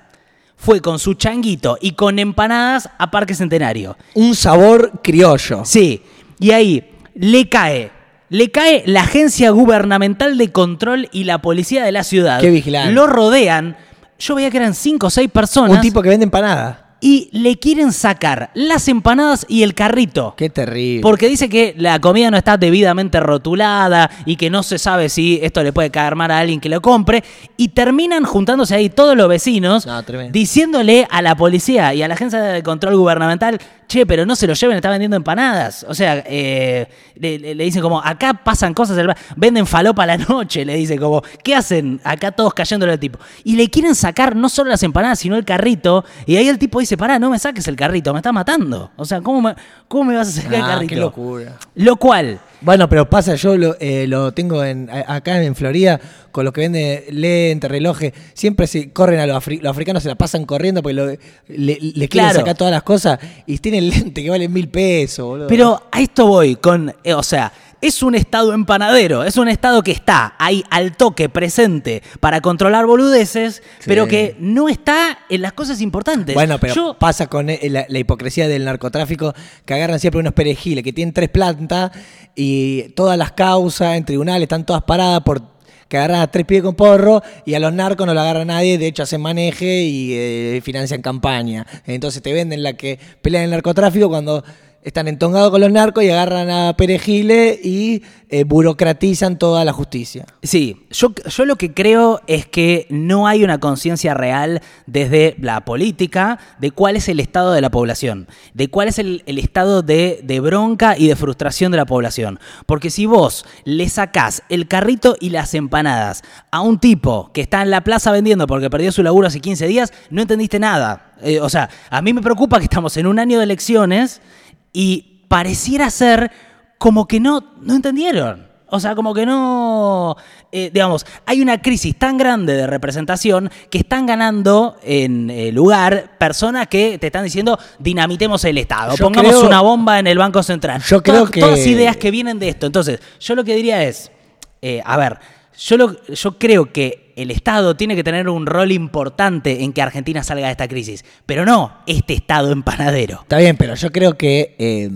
Fue con su changuito y con empanadas a Parque Centenario. Un sabor criollo. Sí, y ahí le cae, le cae la agencia gubernamental de control y la policía de la ciudad. Qué vigilante. Lo rodean. Yo veía que eran cinco o seis personas Un tipo que vende empanada. Y le quieren sacar las empanadas y el carrito. Qué terrible. Porque dice que la comida no está debidamente rotulada y que no se sabe si esto le puede caer mal a alguien que lo compre. Y terminan juntándose ahí todos los vecinos No, diciéndole a la policía y a la agencia de control gubernamental, che, pero no se lo lleven, está vendiendo empanadas. O sea, eh, le, le- le dicen como, acá pasan cosas, venden falopa a la noche, le dice como, ¿qué hacen? Acá todos cayéndole al tipo. Y le quieren sacar no solo las empanadas, sino el carrito. Y ahí el tipo dice, pará, no me saques el carrito, me está matando. O sea, ¿cómo me, cómo me vas a sacar el Ah, carrito? qué locura. Lo cual, Bueno, pero pasa, yo lo, eh, lo tengo en, a- acá en Florida, con los que venden lentes, relojes, siempre se corren a los, afri- los africanos, se la pasan corriendo porque lo- le, les quieren Claro. sacar todas las cosas y tienen lentes que valen mil pesos, boludo. Pero a esto voy con, eh, o sea, es un estado empanadero, es un estado que está ahí al toque presente para controlar boludeces, pero que no está en las cosas importantes. Bueno, pero Yo- pasa con eh, la, la hipocresía del narcotráfico que agarran siempre unos perejiles que tienen tres plantas y todas las causas en tribunales están todas paradas por que agarran a tres pies con porro y a los narcos no lo agarra nadie, de hecho hacen maneje y eh, financian campaña. Entonces te venden la que pelean el narcotráfico cuando están entongados con los narcos y agarran a perejiles y eh, burocratizan toda la justicia. Sí, yo, yo lo que creo es que no hay una conciencia real desde la política de cuál es el estado de la población, de cuál es el, el estado de, de bronca y de frustración de la población. Porque si vos le sacás el carrito y las empanadas a un tipo que está en la plaza vendiendo porque perdió su laburo hace 15 días, no entendiste nada. Eh, o sea, a mí me preocupa que estamos en un año de elecciones y pareciera ser como que no, no entendieron. O sea, como que no, eh, digamos, hay una crisis tan grande de representación que están ganando en eh, lugar personas que te están diciendo dinamitemos el Estado, Yo pongamos creo- una bomba en el Banco Central. Yo creo Todas- que- Todas ideas que vienen de esto. Entonces, yo lo que diría es, eh, a ver, yo, lo- yo creo que el Estado tiene que tener un rol importante en que Argentina salga de esta crisis, pero no este Estado empanadero. Está bien, pero yo creo que eh,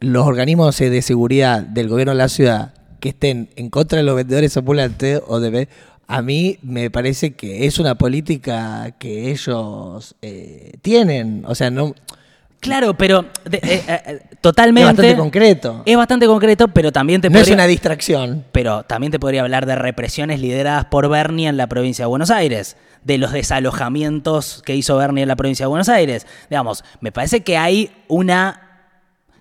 los organismos de seguridad del gobierno de la ciudad que estén en contra de los vendedores ambulantes o de a mí me parece que es una política que ellos eh, tienen, o sea, no Claro, pero de- eh, eh, totalmente. es bastante concreto. Es bastante concreto, pero también te No es podría- una distracción. Pero también te podría hablar de represiones lideradas por Bernie en la provincia de Buenos Aires, de los desalojamientos que hizo Bernie en la provincia de Buenos Aires. Digamos, me parece que hay una,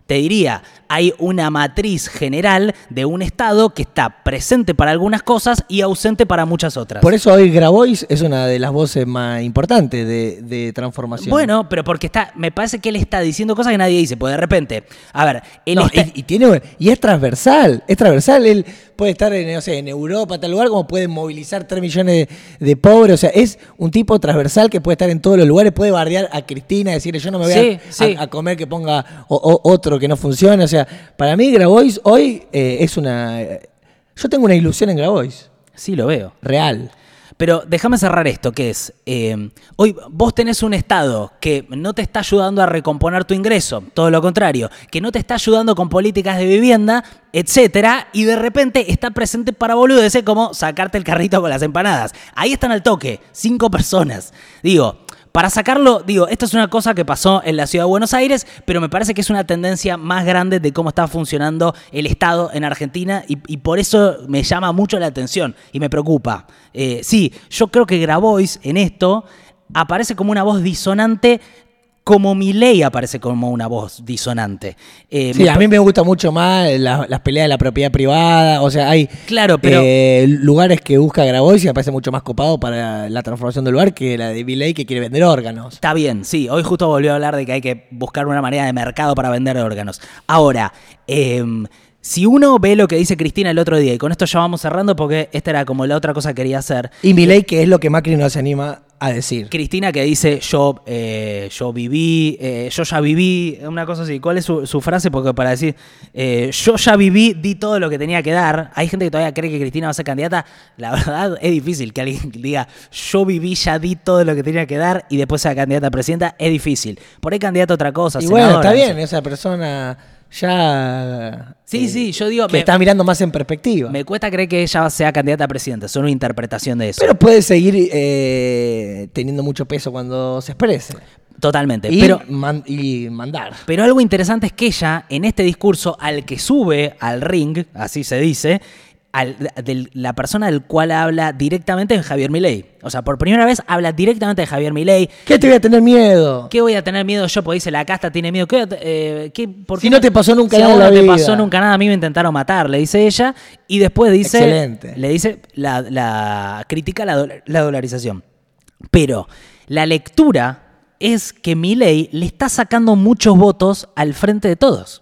te diría, hay una matriz general de un Estado que está presente para algunas cosas y ausente para muchas otras. Por eso hoy Grabois es una de las voces más importantes de, de transformación. Bueno, pero porque está, me parece que él está diciendo cosas que nadie dice, porque de repente, a ver, él No, está- y, y tiene, y es transversal, es transversal. Él puede estar en, no sé, en Europa, tal lugar, como puede movilizar 3 millones de, de pobres. O sea, es un tipo transversal que puede estar en todos los lugares, puede bardear a Cristina, decirle yo no me voy a- Sí, a, sí. a comer que ponga o- o- otro que no funcione. O sea, para mí Grabois hoy eh, es una... Yo tengo una ilusión en Grabois, sí lo veo. real. Pero déjame cerrar esto, que es, eh, hoy vos tenés un Estado que no te está ayudando a recomponer tu ingreso, todo lo contrario, que no te está ayudando con políticas de vivienda, etcétera, y de repente está presente para boludeces como sacarte el carrito con las empanadas. Ahí están al toque, cinco personas. Digo, para sacarlo, digo, esto es una cosa que pasó en la ciudad de Buenos Aires, pero me parece que es una tendencia más grande de cómo está funcionando el Estado en Argentina y, por eso me llama mucho la atención y me preocupa. Eh, sí, yo creo que Grabois en esto aparece como una voz disonante, como Milei aparece como una voz disonante. Eh, Sí, me a mí me gusta mucho más la- las peleas de la propiedad privada. O sea, hay Claro, pero- eh, lugares que busca Grabois y me parece mucho más copado para la transformación del lugar que la de Viley que quiere vender órganos. Está bien, sí. Hoy justo volvió a hablar de que hay que buscar una manera de mercado para vender órganos. Ahora, em, si uno ve lo que dice Cristina el otro día, y con esto ya vamos cerrando porque esta era como la otra cosa que quería hacer. Y Milei, que es lo que Macri no se anima a decir. Cristina que dice yo, eh, yo viví, eh, yo ya viví, una cosa así. ¿Cuál es su, su frase? Porque para decir eh, yo ya viví, di todo lo que tenía que dar. Hay gente que todavía cree que Cristina va a ser candidata. La verdad es difícil que alguien diga yo viví, ya di todo lo que tenía que dar y después sea candidata a presidenta. Es difícil. Por ahí candidata a otra cosa. Y bueno, está bien, esa persona ya. Sí, eh, sí, yo digo, Que me- está mirando más en perspectiva. Me cuesta creer que ella sea candidata a presidenta. Es una interpretación de eso. Pero puede seguir eh, teniendo mucho peso cuando se exprese. Totalmente. Y, Pero man- y mandar. Pero algo interesante es que ella, en este discurso al que sube al ring, así se dice, al- de la persona del cual habla directamente es Javier Milei. O sea, por primera vez habla directamente de Javier Milei. ¿Qué te voy a tener miedo? ¿Qué voy a tener miedo yo? Porque dice, la casta tiene miedo. ¿Qué, eh, qué- por Si no te pasó nunca si nada no te vida. pasó nunca nada, a mí me intentaron matar, le dice ella. Y después dice... Excelente. Le dice, la, la critica la, la dolarización. Pero la lectura es que Milei le está sacando muchos votos al frente de todos.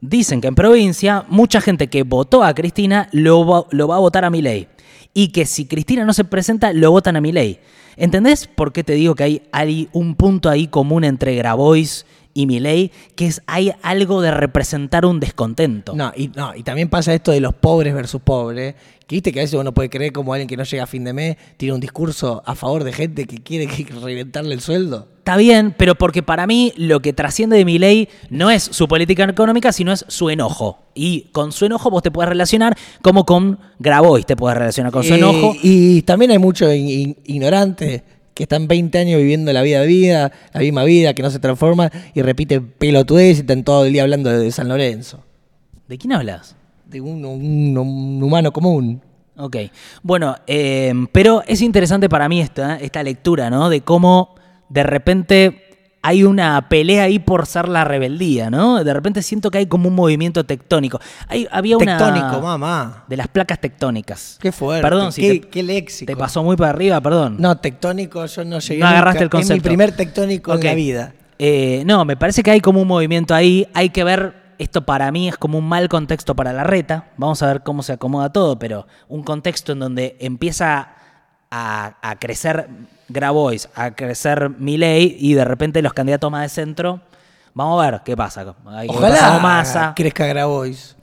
Dicen que en provincia mucha gente que votó a Cristina lo va, lo va a votar a Milei. Y que si Cristina no se presenta, lo votan a Milei. ¿Entendés por qué te digo que hay, hay un punto ahí común entre Grabois y Milei? Que es hay algo de representar un descontento. No y, no, y también pasa esto de los pobres versus pobres. Que viste que a veces uno puede creer como alguien que no llega a fin de mes tiene un discurso a favor de gente que quiere que reventarle el sueldo. Está bien, pero porque para mí lo que trasciende de mi ley no es su política económica, sino es su enojo. Y con su enojo vos te puedes relacionar como con Grabois te puedes relacionar con su Eh, enojo. Y también hay in- in- ignorantes que están 20 años viviendo la vida vida, la misma vida, que no se transforma y repiten pelotudez y están todo el día hablando de San Lorenzo. ¿De quién hablas? De un, un- un humano común. Ok. Bueno, eh, pero es interesante para mí esta, esta lectura, ¿no? De cómo de repente hay una pelea ahí por ser la rebeldía, ¿no? De repente siento que hay como un movimiento tectónico. Hay, había una... Tectónico, mamá. De las placas tectónicas. Qué fuerte. Perdón, si qué, te, qué léxico. te pasó muy para arriba, perdón. No, tectónico, yo no llegué No agarraste nunca. el Es mi concepto. primer tectónico Ok. en la vida. Eh, no, me parece que hay como un movimiento ahí. Hay que ver, esto para mí es como un mal contexto para la reta. Vamos a ver cómo se acomoda todo, pero un contexto en donde empieza a, a crecer Grabois, a crecer Milei y de repente los candidatos más de centro. Vamos a ver qué pasa. Hay Ojalá crezca Grabois.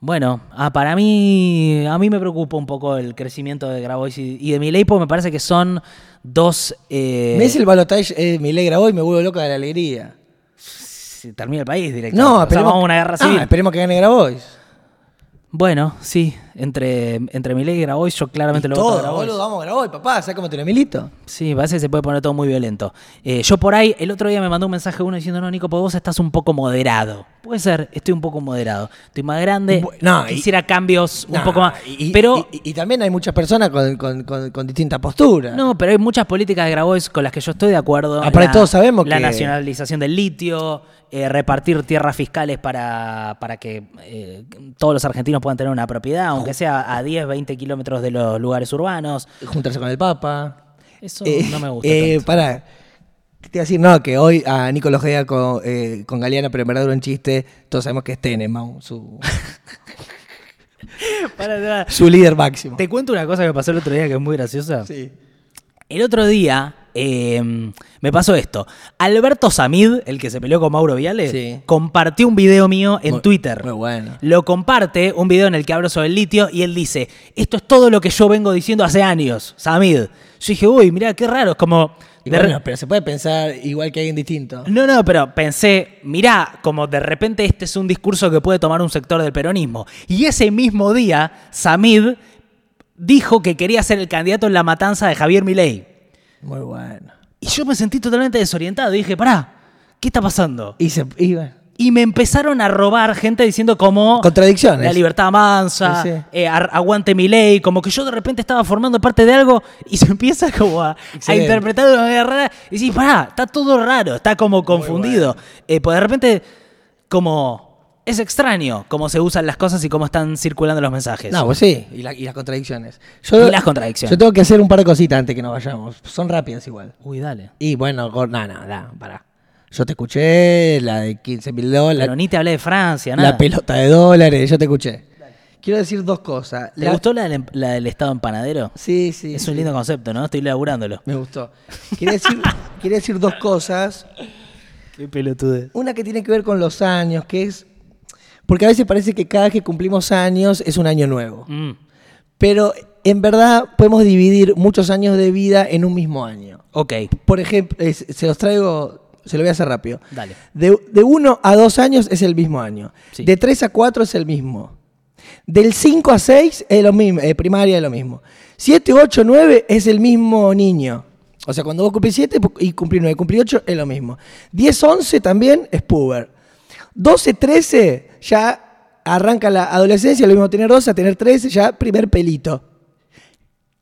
Bueno, ah, para mí, a mí me preocupa un poco el crecimiento de Grabois y, y de Milei, porque me parece que son dos... eh, Me dice el balotaje eh, Milei Grabois me vuelvo loca de la alegría. se termina el país directamente. No, O sea, esperemos, vamos a una guerra Ah, esperemos que gane Grabois. Bueno, sí, entre, entre Milei y Grabois yo claramente Y lo voto a todo, Grabois. boludo, vamos Grabois, papá, ¿sabes cómo te lo milito? Sí, parece que se puede poner todo muy violento. Eh, yo por ahí, el otro día me mandó un mensaje uno diciendo, no, Nico, pues vos estás un poco moderado. Puede ser, estoy un poco moderado. Estoy más grande, no, y- quisiera cambios un poco más. y- pero, y, también hay muchas personas con, con- con- con distintas posturas. no, pero hay muchas políticas de Grabois con las que yo estoy de acuerdo. Aparte, todos sabemos La que- nacionalización del litio, eh, repartir tierras fiscales para, para que eh, todos los argentinos puedan tener una propiedad, aunque sea a 10, 20 kilómetros de los lugares urbanos. Juntarse con el Papa. Eso Eh, no me gusta. Eh, tanto. pará. ¿Qué te iba a decir? No, que hoy a Nico lo Ojeda con, eh, con Galeano, pero en verdad era un chiste. Todos sabemos que es Tenenbaum, su, su líder máximo. Te cuento una cosa que pasó el otro día que es muy graciosa. Sí. El otro día eh, me pasó esto. Alberto Samid, el que se peleó con Mauro Viale, Sí. compartió un video mío en Muy- Twitter. muy bueno. Lo comparte, un video en el que hablo sobre el litio, y él dice, esto es todo lo que yo vengo diciendo hace años, Samid. Yo dije, uy, mirá, qué raro, es como... De bueno, re- pero se puede pensar igual que alguien distinto. no, no, pero pensé, mirá, como de repente este es un discurso que puede tomar un sector del peronismo. Y ese mismo día, Samid dijo que quería ser el candidato en la matanza de Javier Milei. Muy bueno. Y yo me sentí totalmente desorientado. Dije, pará, ¿qué está pasando? Y se. y bueno, Y me empezaron a robar gente diciendo como... Contradicciones. La libertad mansa, Sí, sí. eh, aguante mi ley, como que yo de repente estaba formando parte de algo y se empieza como a, interpretar de una manera rara. Y decís, pará, está todo raro, está como confundido. Eh, pues de repente, como... Es extraño cómo se usan las cosas y cómo están circulando los mensajes. No, pues sí, y, la- y las contradicciones. Yo, Y las contradicciones. Yo tengo que hacer un par de cositas antes que nos vayamos. Son rápidas igual. Uy, dale. Y bueno, no, no, no, pará. Yo te escuché, la de 15 mil dólares, Pero ni te hablé de Francia, nada. la pelota de dólares, yo te escuché. Quiero decir dos cosas. ¿Te La- gustó la del, em- la del estado empanadero? Sí, sí. es sí. un lindo concepto, ¿no? Estoy laburándolo. Me gustó. Quería decir, quería decir dos cosas. Qué pelotude. Una que tiene que ver con los años, que es... Porque a veces parece que cada vez que cumplimos años es un año nuevo. Mm, Pero en verdad podemos dividir muchos años de vida en un mismo año. ok, Por ejemplo, es- se los traigo, se lo voy a hacer rápido. dale. De, de uno a dos años es el mismo año. Sí. De tres a cuatro es el mismo. Del 5 a 6 es lo mismo, eh, primaria es lo mismo. 7, 8, 9 es el mismo niño. O sea, cuando vos cumplís 7 y cumplís 9, cumplís 8 es lo mismo. 10, 11 también es puber. 12, 13 ya arranca la adolescencia, lo mismo tener 12 a tener 13, ya primer pelito.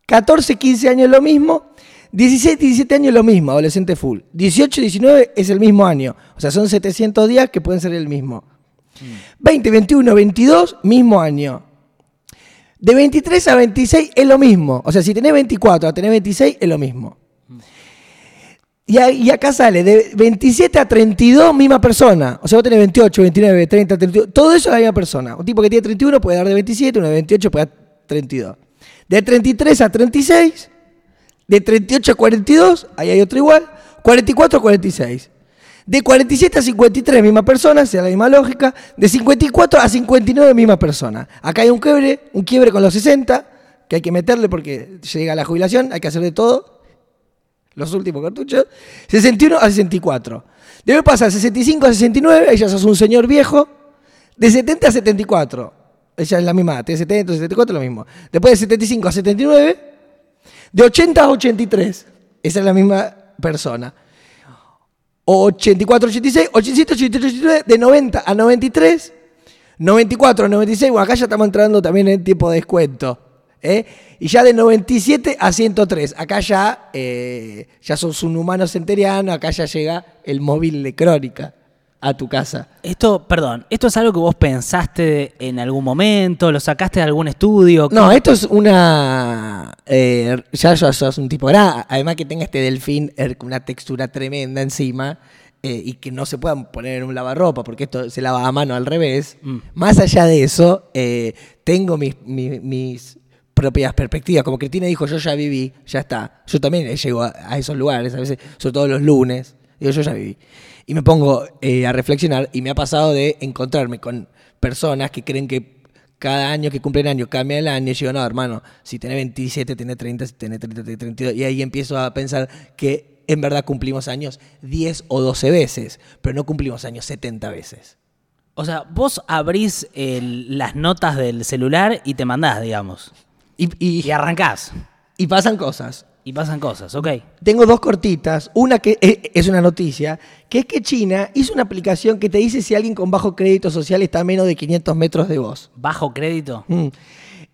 14, 15 años lo mismo. 16, 17 años lo mismo, adolescente full. 18, 19 es el mismo año. O sea, son 700 días que pueden ser el mismo. 20, 21, 22, mismo año. De 23 a 26 es lo mismo. O sea, si tenés 24 a tener 26 es lo mismo. Y, acá sale de 27 a 32, misma persona. O sea, vos tenés 28, 29, 30, 32. Todo eso es la misma persona. Un tipo que tiene 31 puede dar de 27, uno de 28 puede dar 32. De 33 a 36, de 38 a 42, ahí hay otro igual. 44 a 46. De 47 a 53, misma persona, sea la misma lógica. De 54 a 59, misma persona. Acá hay un quiebre, un quiebre con los 60, que hay que meterle porque llega la jubilación, hay que hacer de todo. Los últimos cartuchos. 61 a 64. Debe pasar 65 a 69, ahí ya sos un señor viejo. De 70 a 74. Ella es la misma, de 70 a 74 lo mismo. Después de 75 a 79, de 80 a 83. Esa es la misma persona. 84, 86, 87, 88, 89, de 90 a 93, 94 a 96, bueno, acá ya estamos entrando también en tiempo de descuento. ¿Eh? Y ya de 97 a 103, acá ya, eh, ya sos un humano centeriano, acá ya llega el móvil de crónica a tu casa. Esto, perdón, ¿esto es algo que vos pensaste en algún momento? ¿Lo sacaste de algún estudio? No, esto es una. eh, ya ya sos un tipo grande. Además que tenga este delfín er, con una textura tremenda encima y que no se puedan poner en un lavarropa porque esto se lava a mano al revés. Mm. Más allá de eso, eh, tengo mis, mis- mis propias perspectivas. Como Cristina dijo, yo ya viví, ya está. Yo también llego a, esos lugares, a veces, sobre todo los lunes. Digo, yo ya viví. Y me pongo eh, a reflexionar y me ha pasado de encontrarme con personas que creen que cada año que cumplen año cambia el año. Y digo, no, hermano, si tenés 27, tenés 30, si tenés 30, tenés 32. Y ahí empiezo a pensar que en verdad cumplimos años 10 o 12 veces, pero no cumplimos años 70 veces. O sea, vos abrís las notas del celular y te mandás, digamos. Y, y- Y arrancás. y pasan cosas. Y pasan cosas, ok. Tengo dos cortitas. Una que e- es una noticia, que es que China hizo una aplicación que te dice si alguien con bajo crédito social está a menos de 500 metros de vos. Bajo crédito. Mm.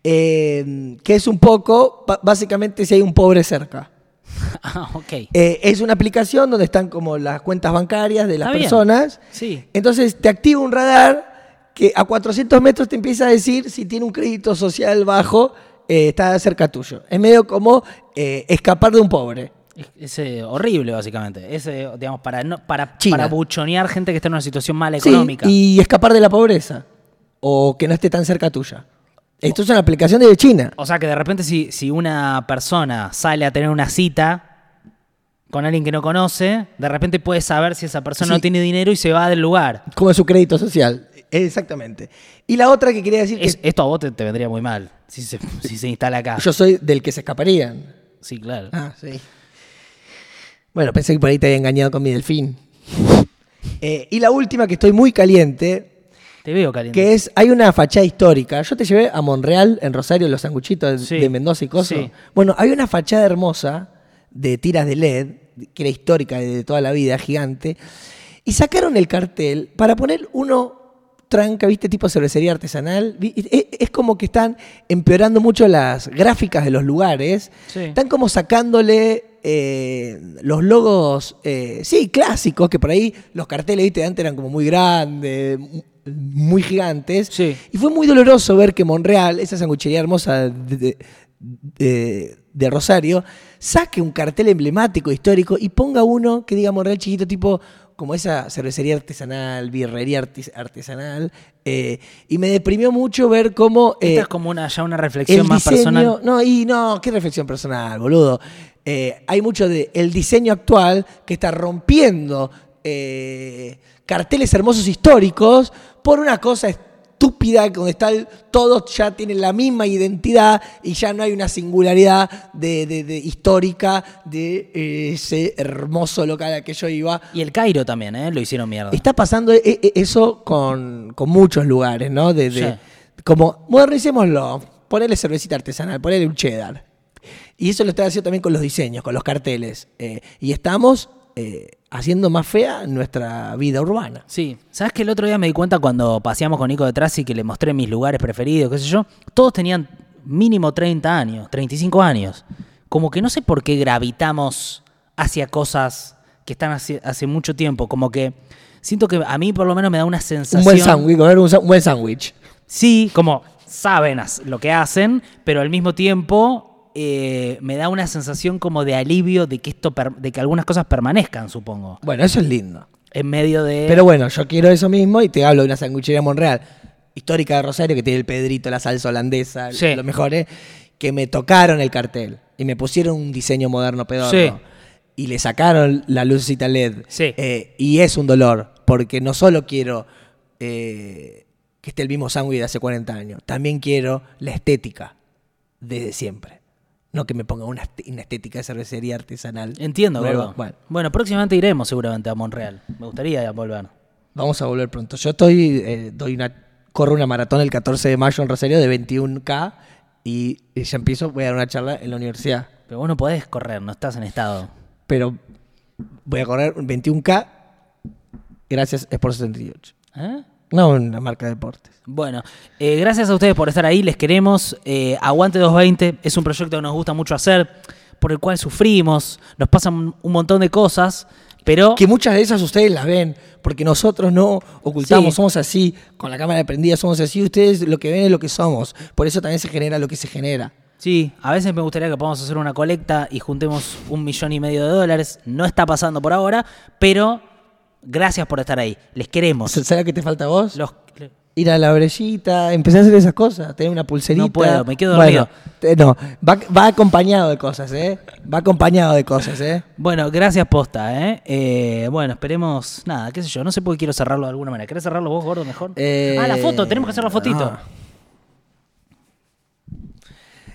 Eh, que es un poco, básicamente, si hay un pobre cerca. Ah, ok. Eh, es una aplicación donde están como las cuentas bancarias de las personas. Sí. Entonces te activa un radar que a 400 metros te empieza a decir si tiene un crédito social bajo, eh, está cerca tuyo. Es medio como eh, escapar de un pobre. Es, es, eh, horrible, básicamente. Es, eh, digamos, para, no, para, China. para buchonear gente que está en una situación mala Sí, económica. y escapar de la pobreza. O que no esté tan cerca tuya. Esto es una aplicación de China. O sea que de repente si, si una persona sale a tener una cita con alguien que no conoce, de repente puede saber si esa persona Sí. no tiene dinero y se va del lugar. Como es su crédito social. Exactamente. Y la otra que quería decir Es- que esto a vos te, te vendría muy mal si se, si se instala acá. yo soy del que se escaparían. sí, claro. Ah, sí. Bueno, pensé que por ahí te había engañado con mi delfín. Eh, y la última que estoy muy caliente, Te veo caliente. que es, hay una fachada histórica. Yo te llevé a Monreal, en Rosario, los sanguchitos de, Sí. de Mendoza y Coso. Sí. Bueno, hay una fachada hermosa de tiras de LED, que era histórica de toda la vida, gigante. Y sacaron el cartel para poner uno tranca, ¿viste? Tipo cervecería artesanal. Vi- Es, es como que están empeorando mucho las gráficas de los lugares. Sí. Están como sacándole eh, los logos, eh, sí, clásicos, que por ahí los carteles, ¿viste? de antes eran como muy grandes, mu- muy gigantes. Sí. Y fue muy doloroso ver que Monreal, esa sanguchería hermosa de, de- de- de Rosario, saque un cartel emblemático, histórico, y ponga uno que diga Monreal chiquito, tipo como esa cervecería artesanal, birrería artesanal. eh, y me deprimió mucho ver cómo... eh, Esta es como una, ya una reflexión más diseño, personal. No, y no, qué reflexión personal, boludo. Eh, hay mucho de el diseño actual que está rompiendo carteles hermosos históricos por una cosa estúpida donde está el- todos ya tienen la misma identidad y ya no hay una singularidad de, de- de histórica de eh, ese hermoso local al que yo iba. Y el Cairo también, ¿eh? Lo hicieron mierda. Está pasando e- e- eso con, con muchos lugares, ¿no? De, Sí. Como, modernicémoslo, ponerle cervecita artesanal, ponerle un cheddar. Y eso lo está haciendo también con los diseños, con los carteles. Eh, y estamos eh, haciendo más fea nuestra vida urbana. Sí, ¿sabes que el otro día me di cuenta cuando paseamos con Nico detrás y que le mostré mis lugares preferidos, qué sé yo? Todos tenían mínimo 30 años, 35 años. Como que no sé por qué gravitamos hacia cosas que están hace, hace mucho tiempo. Como que siento que a mí por lo menos me da una sensación. Un buen sándwich, comer un, buen sándwich. Sí, como saben lo que hacen, pero al mismo tiempo eh, me da una sensación como de alivio de que esto de que algunas cosas permanezcan, supongo. Bueno, eso es lindo. En medio de. Pero bueno, yo quiero eso mismo y te hablo de una sanguichería en Monreal, histórica de Rosario, que tiene el Pedrito, la salsa holandesa, Sí. lo mejor es que me tocaron el cartel y me pusieron un diseño moderno pedorro. Sí. Y le sacaron la lucecita LED. Sí. Eh, y es un dolor, porque no solo quiero eh, que esté el mismo sándwich de hace 40 años, también quiero la estética desde siempre. No que me ponga una, una estética de cervecería artesanal. Entiendo, gordo. Bueno, Bueno, próximamente iremos seguramente a Monreal. Me gustaría volver. Vamos a volver pronto. Yo estoy, eh, doy una, corro una maratón el 14 de mayo en Rosario de 21K y, y ya empiezo, voy a dar una charla en la universidad. Pero vos no podés correr, no estás en estado. Pero voy a correr 21K gracias Sport 78. ¿Eh? No una marca de deportes. Bueno, eh, gracias a ustedes por estar ahí, les queremos. Eh, Aguante 220 es un proyecto que nos gusta mucho hacer, por el cual sufrimos, nos pasan un montón de cosas, pero Que muchas de esas ustedes las ven, porque nosotros no ocultamos, Sí. somos así, con la cámara prendida somos así, ustedes lo que ven es lo que somos. Por eso también se genera lo que se genera. sí, a veces me gustaría que podamos hacer una colecta y juntemos un millón y medio de dólares. No está pasando por ahora, pero gracias por estar ahí. Les queremos. ¿Sabes qué te falta a vos? Los- Ir a la brellita, empezar a hacer esas cosas, tener una pulserita. No puedo, me quedo dormido. no, va, va acompañado de cosas, ¿eh? Va acompañado de cosas, ¿eh? Bueno, gracias posta, ¿eh? Eh, Bueno, esperemos, nada, qué sé yo, no sé por qué quiero cerrarlo de alguna manera. ¿Querés cerrarlo vos, gordo, mejor? Eh, ah, la foto, tenemos que hacer la fotito.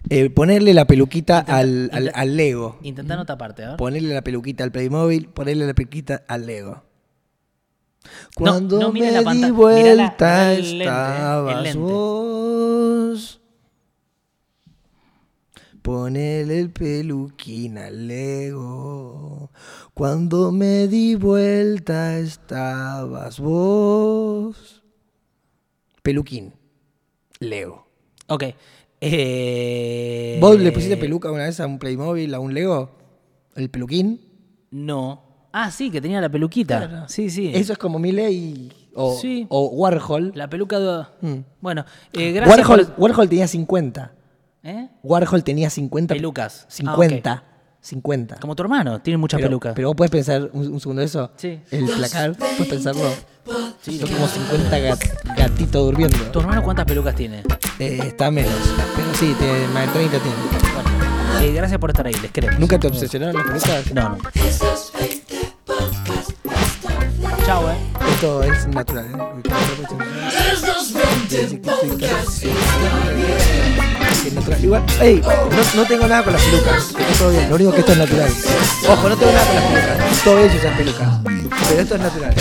Eh, ponerle la peluquita al, al- al Lego. Intentá no taparte, a ver. Ponerle la peluquita al Playmobil, ponerle la peluquita al Lego. Cuando no me la di la- vuelta estabas lente. vos. Ponele el peluquín al Lego. Cuando me di vuelta estabas vos. Peluquín. Lego. Ok. Eh, ¿Vos le pusiste peluca una vez a un Playmobil, a un Lego? ¿El peluquín? No. Ah, sí, que tenía la peluquita. Claro. Sí, sí. Eso es como Miley o, Sí. o Warhol. La peluca de... Mm. Bueno, eh, gracias Warhol, por- Warhol tenía 50. ¿Eh? Warhol tenía 50. Pelucas. Ah, 50. 50. Como tu hermano, tiene muchas pero, pelucas. pero vos puedes pensar un, un segundo eso. Sí. El placar, puedes pensarlo. Son como 50 gat- gatitos durmiendo. ¿Tu hermano cuántas pelucas tiene? Eh, está menos. Pero sí, tiene, más de 30 tiene. Bueno, eh, gracias por estar ahí, les queremos. ¿Nunca te obsesionaron las pelucas? No, no. Chao, eh. Esto es natural, ¿eh? Natural. Igual, ey, no, no tengo nada con las pelucas. Está todo bien. Lo único que esto es natural. Ojo, no tengo nada con las pelucas. Todo si usas pelucas. Pero esto es natural.